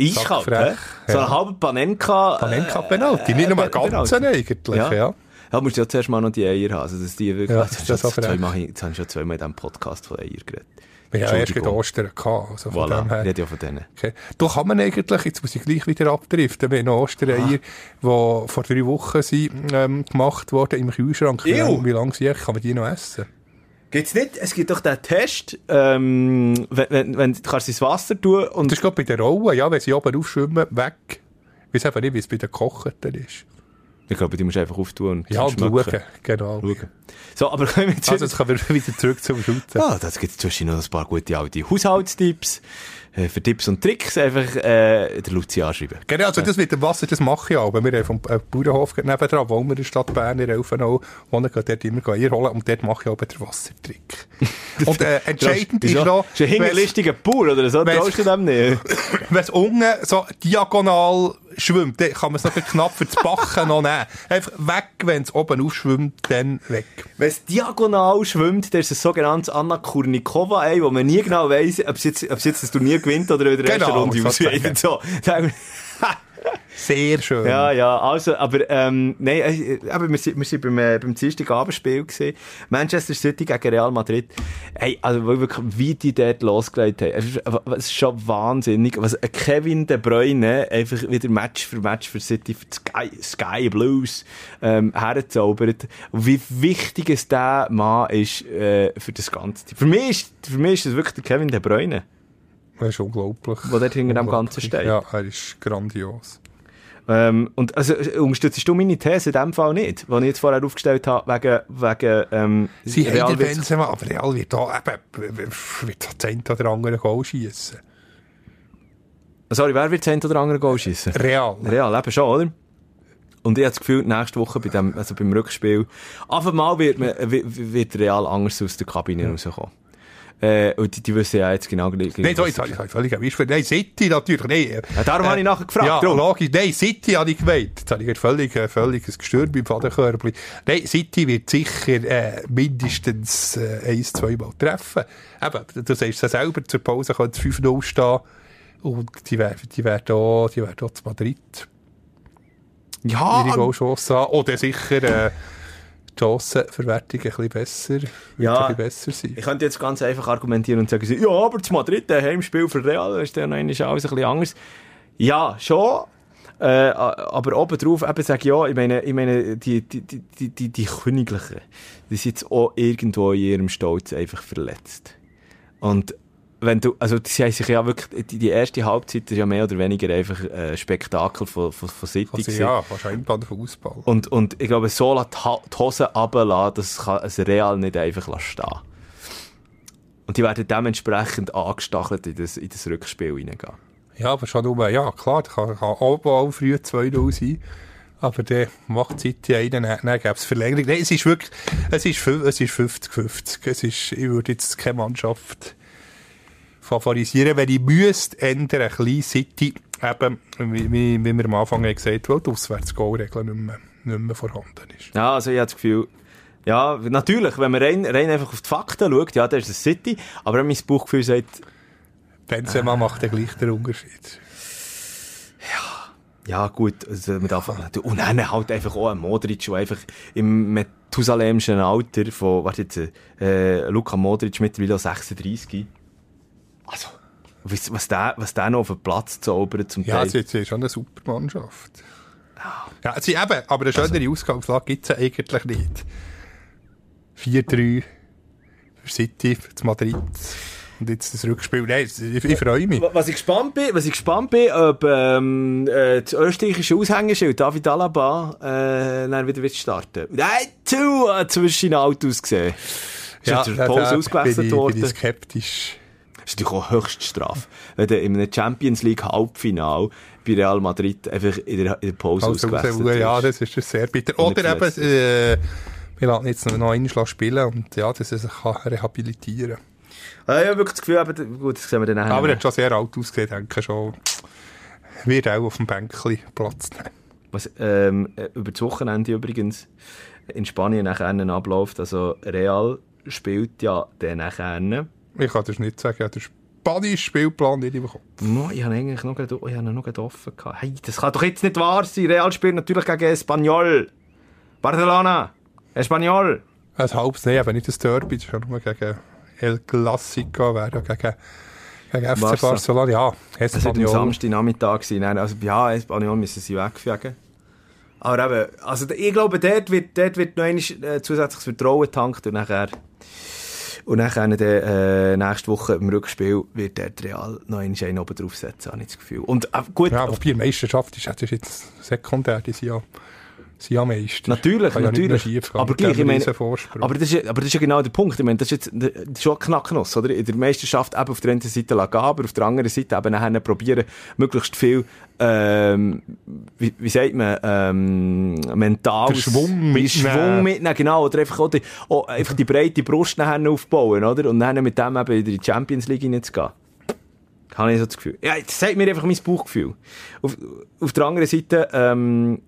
Eiskalt? Sackfrech, So ja. ein halber Panenka. Panenka-Penalty, nicht nur äh, ein ganzen eigentlich, Ja. ja. Ja, musst du ja zuerst mal noch die Eier haben. Also, dass die wirklich, Ja, also, das ist auch frech. zweimal, jetzt habe ich schon zweimal in diesem Podcast von Eier geredet. Wir haben ja erst gerade Ostern gehabt, also von Voilà, dem her. ja von denen. Okay. Da kann man eigentlich, jetzt muss ich gleich wieder abdriften, wir haben noch Ostereier, die vor drei Wochen sind, ähm, gemacht worden im Kühlschrank. Wie lange, wie lange sind? Kann man die noch essen? Gibt's nicht? Es gibt doch den Test, ähm, wenn, wenn, wenn du kannst ins Wasser tun und Das ist gerade bei den Rollen, ja, wenn sie oben aufschwimmen, weg. Ich weiß einfach nicht, wie es bei den Gekochten ist. Ich glaube, die musst du einfach auftun und Ja, und schauen, genau. Schauen. So, aber können wir jetzt Also, jetzt kommen wir wieder zurück zum Shooten. Ja, das gibt zwischen noch ein paar gute alte Haushaltstipps. Äh, für Tipps und Tricks einfach äh, der Luzi anschreiben. Genau, also das mit dem Wasser, das mache ich auch. Wir haben vom äh, Bauernhof nebenan, wo wir in der Stadt Bern in Elfenau wohnen, dort immer Eier holen und dort mache ich auch den Wassertrick. und äh, entscheidend ist noch, Ist ein hinterlistiger Bauer oder so, traust du dem nicht? wenn es unten so diagonal schwimmt, dann kann man es noch knapp für das Backen noch nehmen. Einfach weg, wenn es oben aufschwimmt, dann weg. Wenn es diagonal schwimmt, dann ist es ein sogenanntes Anna Kurnikova, ey, wo man nie genau weiss, ob es jetzt, ob es jetzt das Turnier gewinnt oder in der ersten Genau, Runde sozusagen. ausscheidet. So, Sehr schön. Ja, ja, also, aber, ähm, nein, äh, aber wir sind, wir sind beim, äh, beim Dienstagabendspiel gewesen. Manchester City gegen Real Madrid. Hey, also, wirklich, wie die dort losgelegt haben. Es ist, schon wahnsinnig, was ein Kevin De Bruyne einfach wieder Match für Match für City, für Sky, Sky Blues, ähm, herzaubert. Und wie wichtig es der Mann ist, äh, für das Ganze. Für mich ist, für mich ist es wirklich der Kevin De Bruyne. Das ist unglaublich. Wo dort hinter dem. Ganzen steht. Ja, er ist grandios. Ähm, und also, äh, unterstützt du meine These in dem Fall nicht, die ich jetzt vorher aufgestellt habe, wegen, wegen ähm, Sie Real haben den Benzema, aber Real wird da eben, wird den oder anderen Goal schießen. Sorry, wer wird eine oder andere Goal schießen? Real. Real, eben schon, oder? Und ich habe das Gefühl, nächste Woche bei dem, also beim Rückspiel, einfach mal wird, man, wird Real anders aus der Kabine rauskommen. Äh, und die, die wissen ja jetzt genau gleich. Nein, so, jetzt habe ich völlig erwischt. Nein, City natürlich. Nein, Ja, darum habe ich nachher gefragt, Ja, drum. logisch. Nein, City habe ich gemeint. Jetzt habe ich völlig, äh, völlig ein Gestört beim Vaterkörbli. Nein, City wird sicher äh, mindestens äh, eins, zweimal treffen. Eben, du sagst es selber, zur Pause könnte es 5-0 stehen. Und die werden die werden auch, die werden auch zu Madrid Ja, ihre Goalchancen haben. Oder sicher äh, Chancenverwertung ein bisschen besser, wird Ja. ein bisschen besser sein. Ich könnte jetzt ganz einfach argumentieren und sagen, ja, aber zu Madrid, der Heimspiel für Real, ist dann noch alles ein bisschen anders. Ja, schon. Äh, aber obendrauf eben sage ich, ja, ich meine, ich meine die, die, die, die, die, die Königlichen, die sind jetzt auch irgendwo in ihrem Stolz einfach verletzt. Und wenn du, also sie haben sich ja wirklich, die, die erste Halbzeit ist ja mehr oder weniger einfach ein Spektakel von, von, von City Also, ja, wahrscheinlich beim Fußball. Und, und ich glaube, so die Hosen runterlassen, das kann ein Real nicht einfach stehen. Und die werden dementsprechend angestachelt in das, in das Rückspiel reingehen. Ja, aber schon nur, ja, klar, da kann, kann auch mal früh 2-0 sein. Aber der macht City einen, dann, dann gäbe es Verlängerung. Nein, es ist wirklich, es ist, es ist 50-50. Es ist, ich würde jetzt keine Mannschaft favorisieren, wenn ich müsste, ändern, ein bisschen City, eben, wie, wie, wie wir am Anfang gesagt haben, weil die Auswärts-Goal-Regel nicht mehr, nicht mehr vorhanden ist. Ja, also ich habe das Gefühl, ja, natürlich, wenn man rein, rein einfach auf die Fakten schaut, ja, da ist es City, aber mein Bauchgefühl sagt, Benzema macht dann gleich den Unterschied. ja gut, also man darf, und dann halt einfach auch ein Modric, der einfach im methusalemschen Alter von, warte jetzt, äh, Luka Modric mittlerweile auch 36. Also, was, was der, was der noch auf den Platz zaubert zum Ja, Teil. sie sie ist schon eine super Mannschaft. Ja, sie eben, aber eine schönere Ausgangslage gibt es eigentlich nicht. 4-3 für City, für Madrid. Und jetzt das Rückspiel. Nein, ich, ich freue mich. Was ich gespannt bin, was ich gespannt bin, ob ähm, äh, das österreichische Aushängeschild David Alaba äh, dann wieder wird starten. Nein, zu äh, zwischen Autos gesehen. Ist ja, zur Pause da ausgewechselt bin ich, worden. bin ich skeptisch. Das ist natürlich auch Höchststrafe. Wenn du in einem Champions League Halbfinal bei Real Madrid einfach in der, in der Pause Also, ausgewechselt raus, ja, wirst. das ist sehr bitter. Oder eben, äh, wir lassen jetzt noch noch einmal spielen und ja, dass er sich kann rehabilitieren kann. Ah, ich habe wirklich das Gefühl, aber, gut, das sehen wir dann nachher. Aber er hat schon sehr alt ausgesehen, denke ich schon. Wird auch auf dem Bänkchen Platz nehmen. Was ähm, äh, über das Wochenende übrigens in Spanien nachher abläuft. Also Real spielt ja dann nachher. Ich kann das nicht sagen, ich habe den spanischen Spielplan nicht im Kopf. No, ich habe eigentlich noch, gerade- ich habe noch offen gehabt. Hey, das kann doch jetzt nicht wahr sein. Real spielt natürlich gegen Espanyol. Barcelona. Espanyol. Ein halbes, nein, aber nicht das Derby, das ist nur gegen El Clasico, wäre gegen, gegen FC Barca. Barcelona. Ja, Es wird am. Samstagnachmittag. Nein, also, ja, Espanyol müssen sie wegfegen. Aber eben, also ich glaube, dort wird, dort wird noch einmal äh, zusätzliches Vertrauen getankt und nachher und dann, äh, nächste Woche im Rückspiel wird dort Real noch einen oben draufsetzen, habe ich das Gefühl. Und äh, gut, Ja, wobei die Meisterschaft ist, ist jetzt sekundär, die sind ja, sind ja Meister. Natürlich, Kann ja natürlich. gehen aber gleich, ich meine, aber das, ist, aber das ist ja genau der Punkt. Ich meine, das ist jetzt schon ein Knacknuss, oder? In der Meisterschaft eben auf der einen Seite gehen, aber auf der anderen Seite eben nachher probieren, möglichst viel, ähm, wie, wie sagt man, ähm, mental. Schwung mitnehmen. Schwung mitnehmen, genau. Oder einfach, auch die, auch einfach die breite Brust nachher aufbauen, oder? Und dann mit dem eben in die Champions League hineinzugehen. Habe ich so das Gefühl. Ja, das sagt mir einfach mein Bauchgefühl. Auf, auf der anderen Seite, ähm,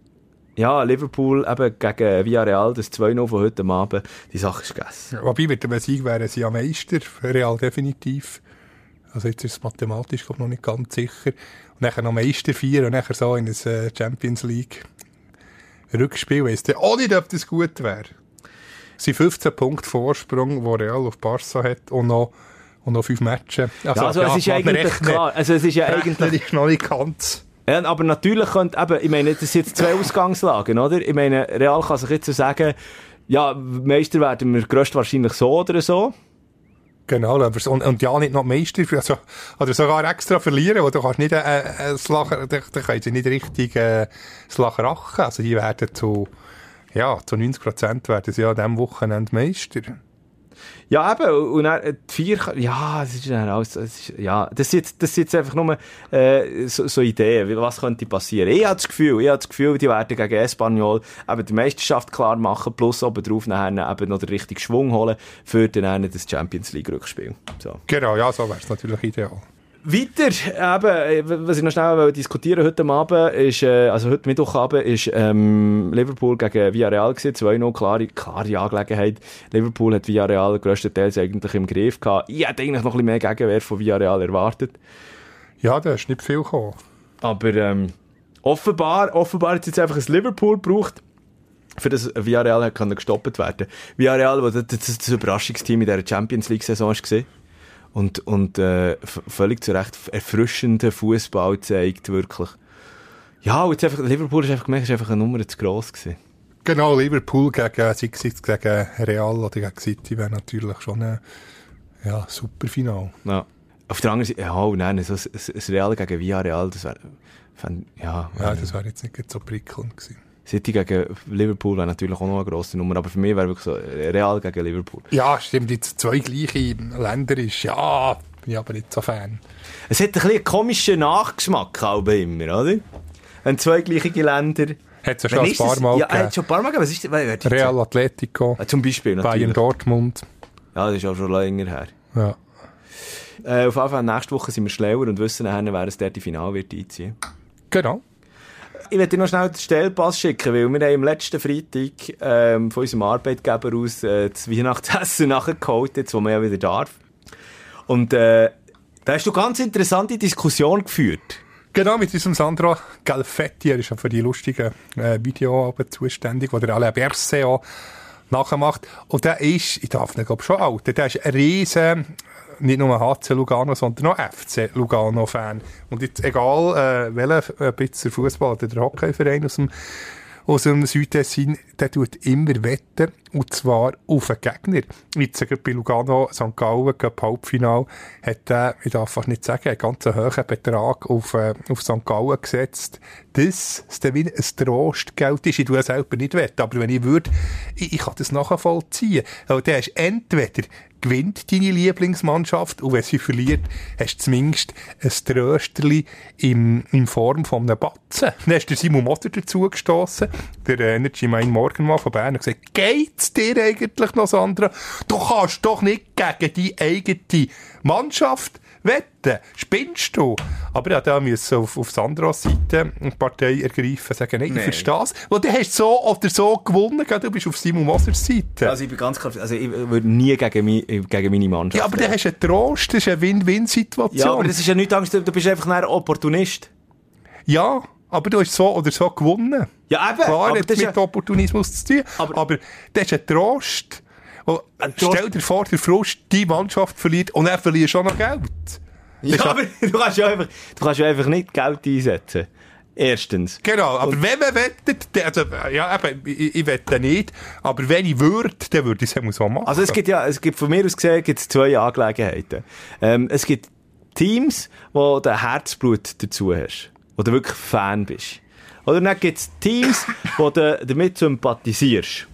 ja, Liverpool eben gegen Villarreal, das 2-0 von heute Abend, die Sache ist gegessen. Ja, Wobei, mit dem Sieg wären sie ja Meister, Real definitiv. Also jetzt ist es mathematisch glaub noch nicht ganz sicher. Und nachher noch Meister feiern und nachher so in ein äh, Champions League Rückspiel. Weiss der auch nicht, ob das gut wäre. Es sind 15 Punkte Vorsprung, wo Real auf Barca hat und noch, und noch 5 Matches. Ja, also es ist eigentlich klar, also es ist ja eigentlich... ist noch nicht ganz. Ja, aber natürlich könnte eben, ich meine, das sind jetzt zwei Ausgangslagen, oder? Ich meine, Real kann sich jetzt so sagen, ja, Meister werden wir größtwahrscheinlich so oder so. Genau, und, und ja nicht noch Meister, also, oder sogar extra verlieren, wo du kannst nicht, äh, äh, das Lachen, da, da sie nicht richtig, äh, das Lachen rachen. Also, die werden zu, ja, zu 90 Prozent werden sie ja an diesem Wochenende Meister. Ja, eben, und dann, äh, die vier, ja, das ist dann alles, ja, das sind jetzt, das sind jetzt einfach nur, äh, so, so Ideen, was könnte passieren. Ich habe das Gefühl, ich habe das Gefühl, die werden gegen Espanyol eben die Meisterschaft klar machen, plus oben drauf nachher eben noch den richtigen Schwung holen für dann das Champions League Rückspiel. So. Genau, ja, so wäre es natürlich ideal. Weiter, eben, äh, was ich noch schnell wollte diskutieren heute Abend, ist, äh, also heute Mittwochabend, ist ähm, Liverpool gegen Villarreal gewesen, 2-0, klare, klare Angelegenheit. Liverpool hat Villarreal grösstenteils eigentlich im Griff gehabt. Ich hätte eigentlich noch ein bisschen mehr Gegenwehr von Villarreal erwartet. Ja, da ist nicht viel gekommen. Aber ähm, offenbar, offenbar hat es jetzt einfach ein Liverpool gebraucht, für das Villarreal hat gestoppt werden. Villarreal, wo das, das, das Überraschungsteam in dieser Champions League-Saison war. Und, und äh, völlig zu Recht erfrischenden Fußball zeigt, wirklich. Ja, und jetzt einfach, Liverpool ist einfach gemerkt, ist einfach eine Nummer zu gross gewesen. Genau, Liverpool gegen, sei es gegen Real oder gegen City wäre natürlich schon ein, ja, super Final. Ja. Auf der anderen Seite, ja, oh nein, so ein, ein Real gegen Villarreal, das wäre, ja, Ja, das wäre jetzt nicht so prickelnd gewesen. City gegen Liverpool wäre natürlich auch noch eine grosse Nummer, aber für mich wäre wirklich so Real gegen Liverpool. Ja, stimmt, jetzt zwei gleiche Länder ist, ja, bin ich aber nicht so Fan. Es hat ein bisschen einen komischen Nachgeschmack, auch immer, oder? Wenn zwei gleiche Länder... Hat es ja schon ein paar? Mal Ja, hat schon ein paar Mal gegeben. Was ist, die Real Atletico, Ah, Zum Beispiel, natürlich. Bayern Dortmund. Ja, das ist auch schon länger her. Ja. Äh, auf jeden Fall, nächste Woche sind wir schlauer und wissen nachher, wer es dort im Finale wird einziehen. Genau. Ich werde dir noch schnell den Stellpass schicken, weil wir haben am letzten Freitag ähm, von unserem Arbeitgeber aus äh, das Weihnachtsessen nachgeholt, jetzt, wo man ja wieder darf. Und äh, da hast du ganz interessante Diskussion geführt. Genau, mit unserem Sandro Galfetti, er ist ja für die lustigen äh, Videos zuständig, die der Alain Berset auch nachmacht. Und der ist, ich darf nicht, glaube schon alt, der ist ein riesen, nicht nur HC Lugano, sondern auch FC Lugano-Fan. Und jetzt, egal, äh, welcher äh, bisschen Fußball oder der Hockeyverein aus dem aus dem Südtessin, der tut immer wetten, und zwar auf einen Gegner. Jetzt gerade bei Lugano, St. Gallen, Cup Halbfinal, hat er, ich darf nicht sagen, einen ganz hohen Betrag auf, äh, auf St. Gallen gesetzt, dass es dann ein Trostgeld ist. Ich tue selber nicht wetten, aber wenn ich würde, ich, ich kann das nachvollziehen. Weil der ist entweder gewinnt deine Lieblingsmannschaft und wenn sie verliert, hast du zumindest ein Trösterli in, in Form von einem Batzen. Dann hast du Simon Motter dazugestossen, der äh, Energy Main Morgenmann von Bern, und gesagt, geht's dir eigentlich noch, Sandra? Du kannst doch nicht gegen die eigene Mannschaft wetten. Spinnst du? Aber ja, da müssen auf, auf Sandras Seite eine Partei ergreifen, sagen, nein, ich verstehe es. Weil du hast so oder so gewonnen, du bist auf Simon Mossers Seite. Also ich bin ganz klar, also ich würde nie gegen, mi, gegen meine Mannschaft. Ja, aber dann hast du einen Trost, das ist eine Win-Win-Situation. Ja, aber das ist ja nichts anderes, du bist einfach ein Opportunist. Ja, aber du hast so oder so gewonnen. Ja, eben. Klar, aber hat das ist mit ja, Opportunismus zu tun. Aber- Aber, das ist ein Trost. Und Trost- Stell dir vor, der Frust, die Mannschaft verliert und er verliert schon noch Geld. ja, aber du kannst ja einfach, du kannst ja einfach nicht Geld einsetzen. Erstens. Genau, aber wenn man wettet, also, ja, eben, ich, ich wette nicht, aber wenn ich würde, dann würde ich es so machen. Also es gibt ja, es gibt von mir aus gesehen gibt's zwei Angelegenheiten. Ähm, es gibt Teams, wo du Herzblut dazu hast, wo du wirklich Fan bist. Oder dann gibt's Teams, wo du damit sympathisierst.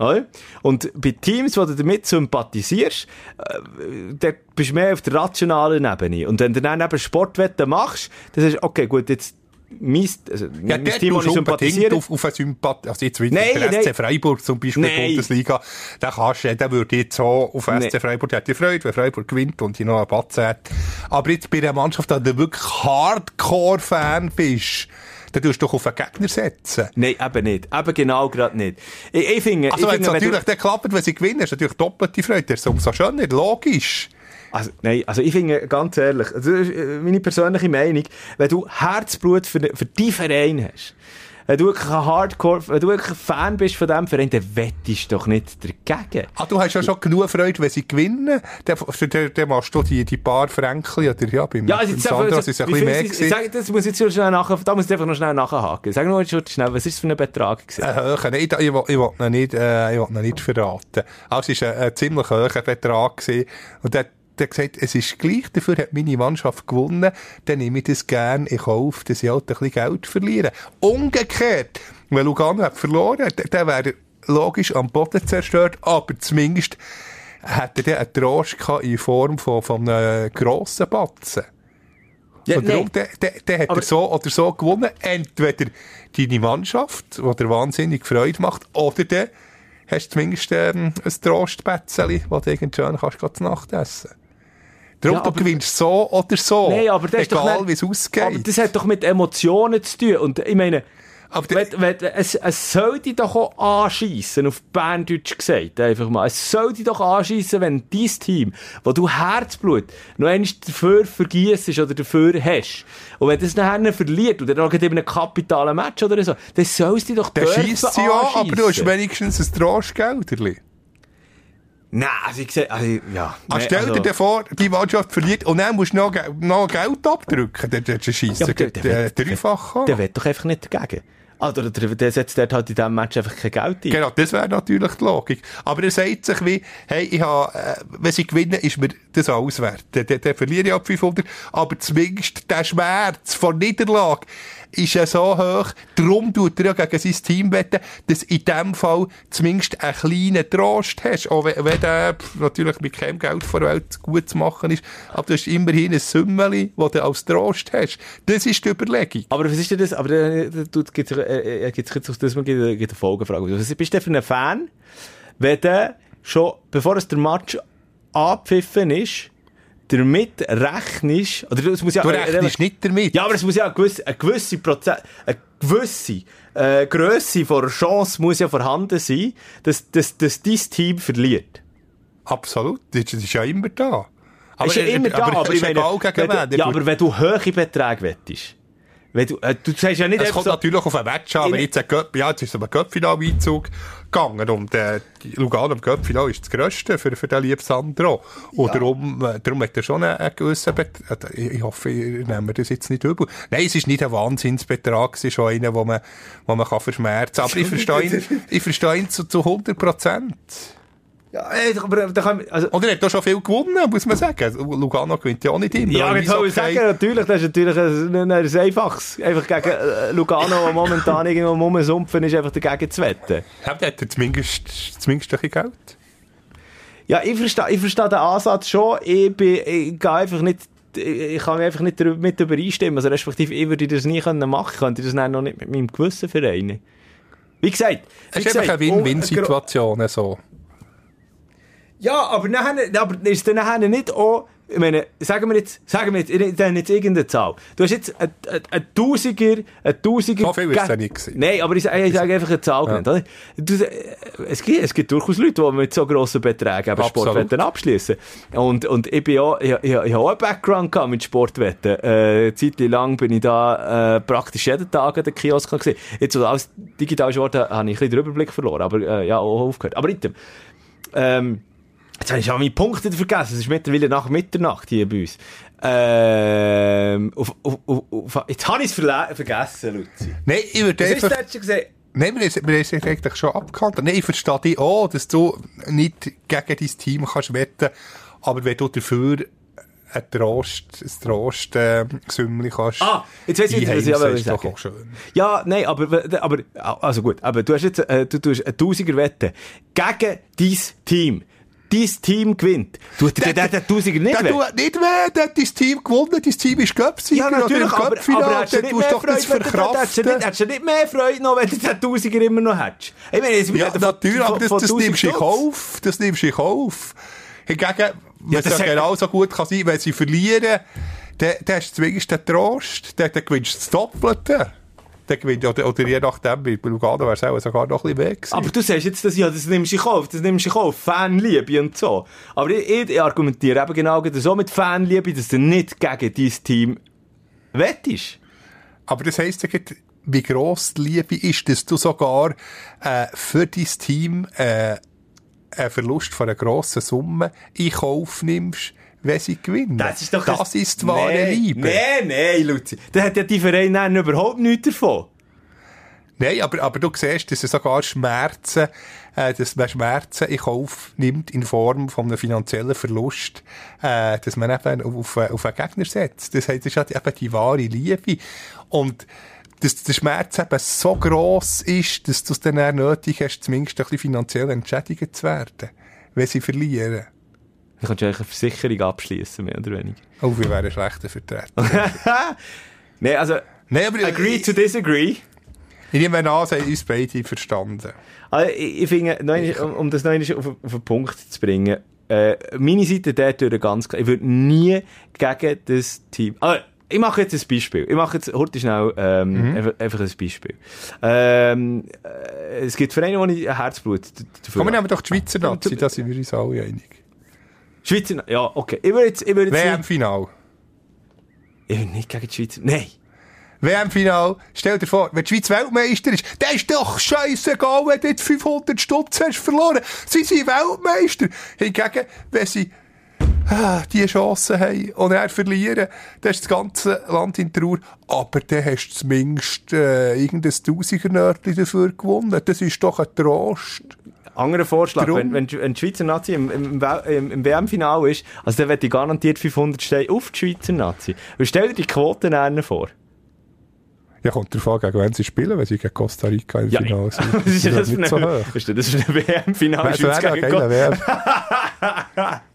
Oder? Und bei Teams, wo du damit sympathisierst, äh, da bist du mehr auf der rationalen Ebene. Und wenn du dann eben Sportwetten machst, dann sagst du, okay, gut, jetzt mein, also, Ja, mein Team, das ich sympathisiere, auf, auf eine Sympathie. Also jetzt wieder Nein, der nein. SC Freiburg zum Beispiel in der Nein. Bundesliga. Da kannst du, der würde jetzt so auf Nein. SC Freiburg, der hat die Freude, wenn Freiburg gewinnt und die noch einen Batzen hat. Aber jetzt bei einer Mannschaft, da du wirklich Hardcore-Fan bist, dann tust du doch auf einen Gegner setzen. Nein, eben nicht. Eben genau gerade nicht. Ich, ich finde, Also ich wenn es finde, wenn du- natürlich dann klappt, wenn sie gewinnen, ist natürlich doppelte Freude. Das ist umso schöner, logisch. Also, nein, also ich finde, ganz ehrlich, das ist äh, meine persönliche Meinung, wenn du Herzblut für, für deinen Verein hast, Wenn du wirklich ein Hardcore, wenn du wirklich Fan bist von diesem Verein, dann wettest du doch nicht dagegen. Ah, du hast ja schon genug Freude, wenn sie gewinnen. Dann, dann, dann machst du die, die paar Fränkli oder ja, beim, Ja, also beim jetzt Sandro ist es ein bisschen mehr gewesen. sag, das muss ich jetzt schnell nachher, da muss ich einfach noch schnell nachhaken. Sag nur schon schnell, was ist das für ein Betrag gewesen? Ein hoher, nein, ich, ich, will- ich will ihn nicht, äh, ich will ihn nicht verraten. Also, es war ein, ein ziemlich hoher Betrag gewesen. Und der, der hat gesagt, es ist gleich, dafür hat meine Mannschaft gewonnen, dann nehme ich das gern in Kauf, dass ich halt ein bisschen Geld verliere. Umgekehrt, wenn Lugano hat verloren, dann, dann wäre er logisch am Boden zerstört, aber zumindest hätte er einen Trost gehabt in Form von, von einem grossen Batzen. Ja, und darum, der, der, der hat er so oder so gewonnen. Entweder deine Mannschaft, die dir wahnsinnig Freude macht, oder der hast du zumindest ähm, ein Trostbätzeli, das du irgend schön kannst, gleich zu Nacht essen. Darum, Ja, du aber- gewinnst so oder so. Nein, aber das Egal, nicht- wie es ausgeht. Aber das hat doch mit Emotionen zu tun. Und ich meine, Aber der- wenn, wenn, es, es soll dich doch auch anschiessen, auf Berndeutsch gesagt, einfach mal. Es soll dich doch anschiessen, wenn dein Team, wo du Herzblut noch einmal dafür vergiessest oder dafür hast, und wenn das nachher verliert, oder auch in einem kapitalen Match oder so, dann soll es dich doch der dürfen schießt sie an, aber du hast anschiessen. wenigstens ein Trostgelderli. Nein, also ich sehe, also, ja. Ah, nee, stell also- dir vor, die Mannschaft verliert und dann musst du noch, noch Geld abdrücken. Dann, schießt aber er der- der wird- dreifach. Der wird doch einfach nicht dagegen. Also, der, der setzt dort halt in diesem Match einfach kein Geld ein. Genau, das wäre natürlich die Logik. Aber er sagt sich wie, hey, ich habe, äh, wenn sie gewinnen, ist mir das alles wert. Dann, dann, dann verliere ich ab 500. Aber zumindest der Schmerz von Niederlage ist ja so hoch. Darum tut er ja gegen sein Team wetten, dass in dem Fall zumindest einen kleinen Trost hast. Auch wenn, wenn der natürlich mit keinem Geld vor der Welt gut zu machen ist. Aber du hast immerhin ein Sümmeli, das du als Trost hast. Das ist die Überlegung. Aber was ist denn das? Aber äh, äh, gibt's jetzt auf das mal gibt, äh, gibt eine Folgefrage. Was bist du für ein Fan, wenn du schon, bevor es der Match abpfiffen ist, damit rechnest, oder es muss ja, Du äh, rechnest nicht damit. Ja, aber es muss ja eine gewisse, eine gewisse Prozent, eine gewisse äh, Grösse von Chance muss ja vorhanden sein, dass, dass, dass dein Team verliert. Absolut. Das ist ja immer da. Aber, ist ja immer da, aber, aber ich meine, egal gegen wenn wen. du, ja, aber wenn du hohe Beträge wettest, wenn du, äh, du sagst ja nicht Es kommt so, natürlich auf ein Match an, wenn jetzt ein Göpp, ja, jetzt ist es um einen Göppfinal-Einzug gegangen und äh, Lugano im Göppfinal ist das Grösste für, für den lieben Sandro. Und darum, äh, darum hat er schon einen, einen gewissen Betrag. Ich, ich hoffe, ihr nehmt das jetzt nicht übel. Nein, es ist nicht ein Wahnsinnsbetrag, es ist schon einer, wo man, wo man kann verschmerzen kann. Aber ich verstehe ihn, ich verstehe ihn zu, zu 100 Prozent. Ja, aber da kann, also, Und er hat auch schon viel gewonnen, muss man sagen. Lugano gewinnt ja auch nicht immer. Ja, jetzt soll ich sagen, natürlich, das ist natürlich ein, ein, ein einfaches. Einfach gegen Lugano, der momentan irgendwo Rumsumpfen ist, einfach dagegen zu wetten. Ja, der hat er zumindest, zumindest ein bisschen Geld. Ja, ich verstehe, ich verstehe den Ansatz schon. Ich, bin, ich gehe einfach nicht, ich kann mich einfach nicht damit übereinstimmen. Also, respektive, ich würde das nie können machen. Ich könnte das dann noch nicht mit meinem Gewissen vereinen. Wie gesagt, Es ist einfach gesagt, eine oh, Win-Win-Situation, so. Ja, aber, nachher, aber ist dann nachher nicht auch, ich meine, sagen wir jetzt, sagen wir jetzt, ich nenne jetzt irgendeine Zahl. Du hast jetzt ein, ein, ein Tausiger, ein Tausiger... So viel ist es ja nicht gewesen. Nein, aber ich, sage- ich sage einfach eine Zahl genannt, oder? Du, äh, es, gibt, es gibt durchaus Leute, die mit so grossen Beträgen eben. Sportwetten abschließen. Und, und ich bin ja, ich, ich, ich habe auch einen Background gehabt mit Sportwetten. Äh, eine Zeit lang bin ich da, äh, praktisch jeden Tag an den Kiosk gesehen. Jetzt, wo alles digital geworden, habe ich ein bisschen den Überblick verloren, aber, äh, ja, auch aufgehört. Aber item, ähm, Jetzt habe ich schon meine Punkte vergessen. Es ist mittlerweile nach Mitternacht hier bei uns. Ähm, auf, auf, auf, jetzt habe ich es vergessen, Luzi. Nein, ich würde Was einfach... schon gesehen? Nein, wir haben es eigentlich schon abgehandelt. Nein, ich verstehe dich auch, dass du nicht gegen dein Team kannst wetten, aber wenn du dafür ein Trost, ein Trost, äh, kannst. Ah, jetzt weiss ich wieder, was ich aber ist doch sagen. auch schön. Ja, nein, aber, aber, also gut, aber du hast jetzt, äh, du tust eine Tausiger Wette gegen dein Team. Dein Team gewinnt. Tut der, der, der Tausiger nicht weh? tut nicht weh, der hat dein Team gewonnen, dein Team ist Göpsieger Ja, natürlich, aber, aber hättest du nicht mehr Freude, hättest du nicht, mehr Freude noch, wenn du den Tausiger immer noch hättest? Ich meine, jetzt- Ja, natürlich, aber das, das 1000 nimmst du in. Kauf. Das nimmst du in Kauf. Hingegen, wenn es das ja genauso gut kann sein, wenn sie verlieren, dann, dann hast du zumindest den Trost, dann, dann gewinnst du das Doppelte. Dann gewinnt, oder, oder je nachdem, bei Lugano wäre es auch sogar noch ein bisschen weg gewesen. Aber du sagst jetzt, das, ja, das nimmst du in Kauf, das nimmst du in Kauf, Fanliebe und so. Aber ich, ich, argumentiere eben genau so mit Fanliebe, dass du nicht gegen dein Team wettest. Aber das heisst, wie gross die Liebe ist, dass du sogar äh, für dein Team äh, einen Verlust von einer grossen Summe in Kauf nimmst, wenn sie gewinnen. Das ist doch das ist wahre nee, Liebe. Nein, nein, Luzi. Da hat ja die Vereine dann überhaupt nichts davon. Nein, aber, aber du siehst, dass es sogar Schmerzen, äh, dass man Schmerzen in Kauf nimmt in Form von einem finanziellen Verlust, äh, dass man eben auf, auf einen Gegner setzt. Das heißt, das ist halt eben die wahre Liebe. Und dass der Schmerz eben so gross ist, dass du es dann auch nötig hast, zumindest ein bisschen finanziell entschädigt zu werden, wenn sie verlieren. Dann kannst du eigentlich eine Versicherung abschließen, mehr oder weniger. Oh, wir wären schlechter Vertreter. Nein, also, Nein, aber agree to disagree. ich nehme an, sie haben uns beide verstanden. Also, ich, ich finde, einmal, um, um das noch einmal auf, auf den Punkt zu bringen, äh, meine Seite dort durch ganz klar, ich würde nie gegen das Team, also, ich mache jetzt ein Beispiel. Ich mache jetzt heute schnell ähm, einfach, einfach ein Beispiel. Ähm, äh, es gibt Vereine, wo ich ein Herzblut dafür Komm, wir nehmen doch die Schweizer Nazi, da sind wir uns alle einig. Schweizer, ja, okay. Ich würde jetzt, ich würde jetzt nicht, WM-Final. ich würde nicht gegen die Schweizer, nein. WM-Final, stell dir vor, wenn die Schweiz Weltmeister ist, dann ist doch scheißegal, wenn du jetzt 500 Stutz hast verloren. Sie sind Weltmeister. Hingegen, wenn sie ah, die Chance haben und er verlieren, dann ist das ganze Land in Trauer. Aber dann hast du zumindest äh, irgendein Tausender-Nördchen dafür gewonnen. Das ist doch ein Trost. Anderer Vorschlag, Drum- wenn, wenn, die- wenn die Schweizer Nazi im, im, im, im, WM-Final ist, also dann werde ich garantiert 500 Steine auf die Schweizer Nazi. Und stell dir die Quoten vor. Ja, kommt darauf an, gegen wen sie spielen, wenn sie gegen Costa Rica im Ja, Finale sind. Was ist Das das für nicht so eine, hoch. ist das für ein WM-Final? Das wäre Schweiz gegen geiler WM.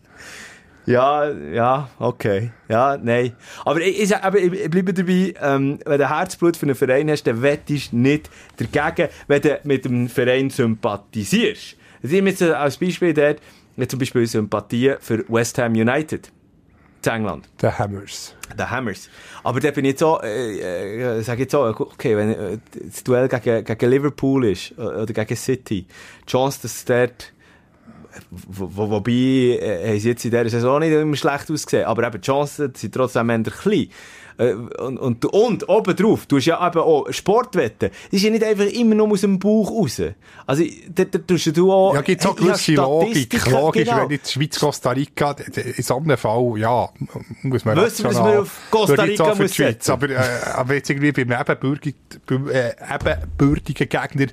Ja, ja, okay. Ja, nein. Aber ich, ich, aber ich, ich bleibe dabei, ähm, wenn du Herzblut für einen Verein hast, dann wettest du nicht dagegen, wenn du mit dem Verein sympathisierst. Ich nehme jetzt als Beispiel dort, zum Beispiel Sympathie für West Ham United. In England. The Hammers. The Hammers. Aber da bin ich jetzt so, äh, äh, sag jetzt so, okay, wenn äh, das Duell gegen, gegen Liverpool ist, äh, oder gegen City, die Chance, dass dort, wo, wo, wobei, äh, haben sie jetzt in dieser Saison nicht immer schlecht ausgesehen, aber eben die Chancen sind trotzdem eher klein. Äh, und, und, und obendrauf, du hast ja eben auch Sportwetten. Das ist ja nicht einfach immer nur aus dem Bauch raus. Also, da, da tust du auch... Ja, gibt es auch gewisse Logik. Statistiken, Logisch, genau. wenn jetzt Schweiz Costa Rica, in so einem Fall, ja, muss man Wissen rational- man auf Costa Rica muss Schweiz. setzen? Aber, äh, aber jetzt irgendwie beim ebenbürtigen, beim, äh, ebenbürtigen Gegner,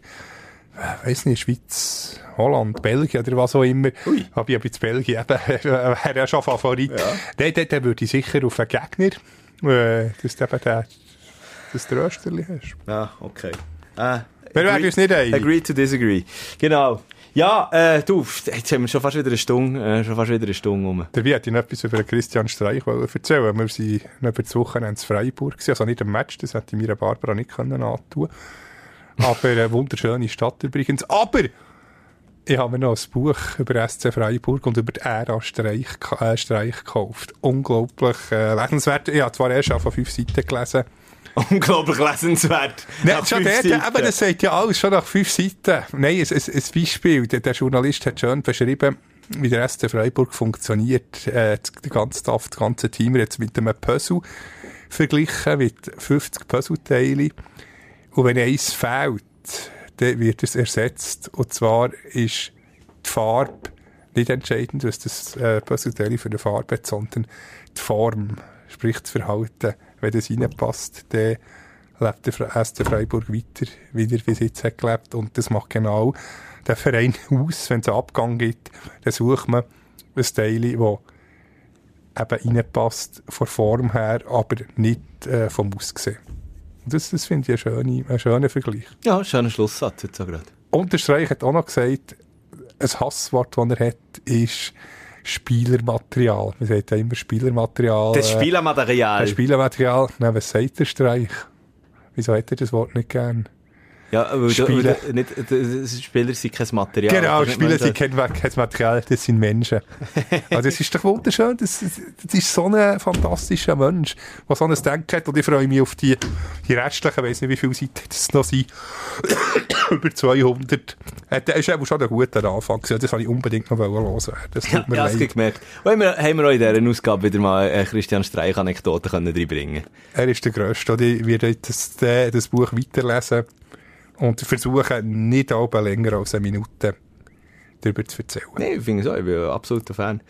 äh, weiss nicht, Schweiz, Holland, Belgien oder was auch immer. Ui. Aber ich habe jetzt Belgien eben, wäre ja schon Favorit. Dann, dann, dann würde ich sicher auf einen Gegner, äh, dass du eben den, das Trösterli hast. Ja, okay. Äh, Wir werden uns nicht einig. Agree to disagree. Genau. Ja, äh, du, jetzt haben wir schon fast wieder eine Stunde, äh, schon fast wieder eine Stunde rum. Dabei hätte ich noch etwas über Christian Streich erzählen Wir noch über das Wochenende in Freiburg. Also nicht ein Match, das hätte ich mir Barbara nicht können antun Aber eine wunderschöne Stadt übrigens. Aber ich habe mir noch ein Buch über SC Freiburg und über die Ära Streich, äh, Streich gekauft. Unglaublich äh, lesenswert. Ich habe zwar erst auf fünf Seiten gelesen. Unglaublich lesenswert. Nein, schon dort, Seiten. aber das sagt ja alles schon nach fünf Seiten. Nein, ein, ein, ein Beispiel. Der, der Journalist hat schön beschrieben, wie der SC Freiburg funktioniert. Äh, das, ganze, das ganze Team jetzt mit einem Puzzle verglichen, mit 50 Puzzleteile. Und wenn eins fehlt, dann wird es ersetzt. Und zwar ist die Farbe nicht entscheidend, was das äh, Puzzleteil für eine Farbe hat, sondern die Form, sprich das Verhalten. Wenn das reinpasst, dann lebt der SC Freiburg weiter, wie er bis jetzt hat gelebt. Und das macht genau den Verein aus. Wenn es einen Abgang gibt, dann sucht man ein Teil, das eben reinpasst, von Form her, aber nicht äh, vom Aussehen. Das, das finde ich einen schönen, einen schönen Vergleich. Ja, schöner Schlusssatz jetzt so gerade. Und der Streich hat auch noch gesagt, ein Hasswort, das er hat, ist Spielermaterial. Man sagt ja immer Spielermaterial. Das äh, Spielermaterial. das Spielermaterial. Nein, was sagt der Streich? Wieso hat er das Wort nicht gern? Ja, nicht, die Spieler sind kein Material. Genau, Spieler sind kein, kein Material, das sind Menschen. also das ist doch wunderschön, das, das ist so ein fantastischer Mensch, der so ein Denken hat und ich freue mich auf die, die restlichen, ich weiss nicht wie viele Seiten es noch sind, über 200. Äh, Der ist eben schon ein guter Anfang gewesen, das wollte ich unbedingt noch loswerden. Das tut Ja, mir ja, das leid. habe ich gemerkt. Und haben wir, haben wir auch in dieser Ausgabe wieder mal eine Christian Streich-Anekdote können reinbringen Er ist der Grösste. Ich werde das, äh, das Buch weiterlesen und versuchen, nicht aber länger als eine Minute darüber zu erzählen. Nein, ich finde es auch, ich bin ein absoluter Fan.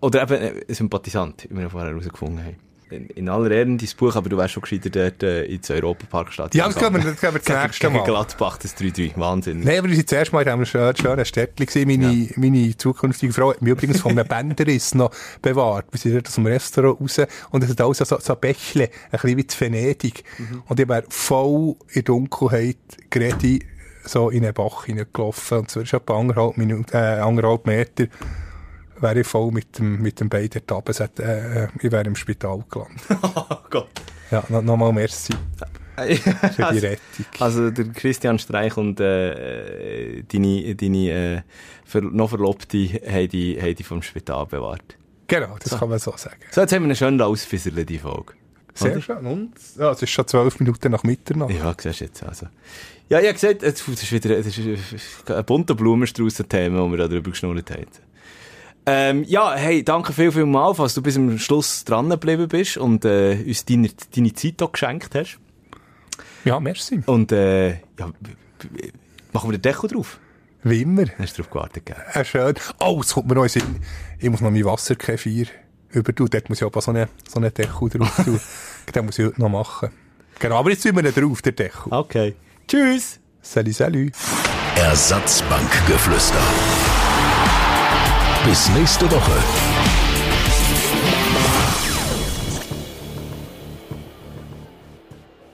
Oder eben ein Sympathisant, wie wir vorher herausgefunden haben. In, in aller Ehren dein Buch, aber du wärst schon gescheiter dort äh, ins Europaparkstadion. Ja, das gehen wir, das gehen wir das Gegen- nächste gegen Mal. Gladbach, das 3-3. Wahnsinn. Nein, aber wir sind zuerst mal in einem schönen, schönen Städtchen gesehen. Meine, meine zukünftige Frau hat mich übrigens von einem Bänderriss noch bewahrt. Wir sind dort aus dem Restaurant raus und es hat alles so, so ein Bächle, ein bisschen wie zu Venedig. Und ich wäre voll in Dunkelheit gerade so in einen Bach hineingelaufen. Und zwar ist etwa anderthalb, Minuten, äh, anderthalb Meter wäre ich voll mit dem, mit dem Bein dort runter. Äh, ich wäre im Spital gelandet. Oh Gott. Ja, no, nochmal merci für die also, Rettung. also der Christian Streich und äh, äh, deine, deine äh, noch Verlobte haben die, haben die vom Spital bewahrt. Genau, das kann man so sagen. So, jetzt haben wir eine schöne ausfisserle, die Folge. Sehr Oder? schön. Und? Ja, es ist schon zwölf Minuten nach Mitternacht. Ja, siehst du jetzt. Also. Ja, ich habe gesagt, es ist wieder es ist ein bunter Blumenstrauß ein Thema, wo wir da drüber geschnurrt haben. Ähm, ja, hey, danke viel, viel mal, falls du bis zum Schluss dran geblieben bist und äh, uns deine, deine Zeit auch geschenkt hast. Ja, merci. Und äh, ja, machen wir den Deckel drauf. Wie immer. Hast du darauf gewartet, gell? Äh, schön. Oh, es kommt mir noch in Sinn. Ich muss noch mein Wasserkefir übertun. Dort muss ich aber so einen so einen Deckel drauf tun. Den muss ich heute noch machen. Genau, aber jetzt tun wir ihn drauf, der Deckel. Okay. Tschüss! Salut, salut. Ersatzbankgeflüster. Bis nächste Woche.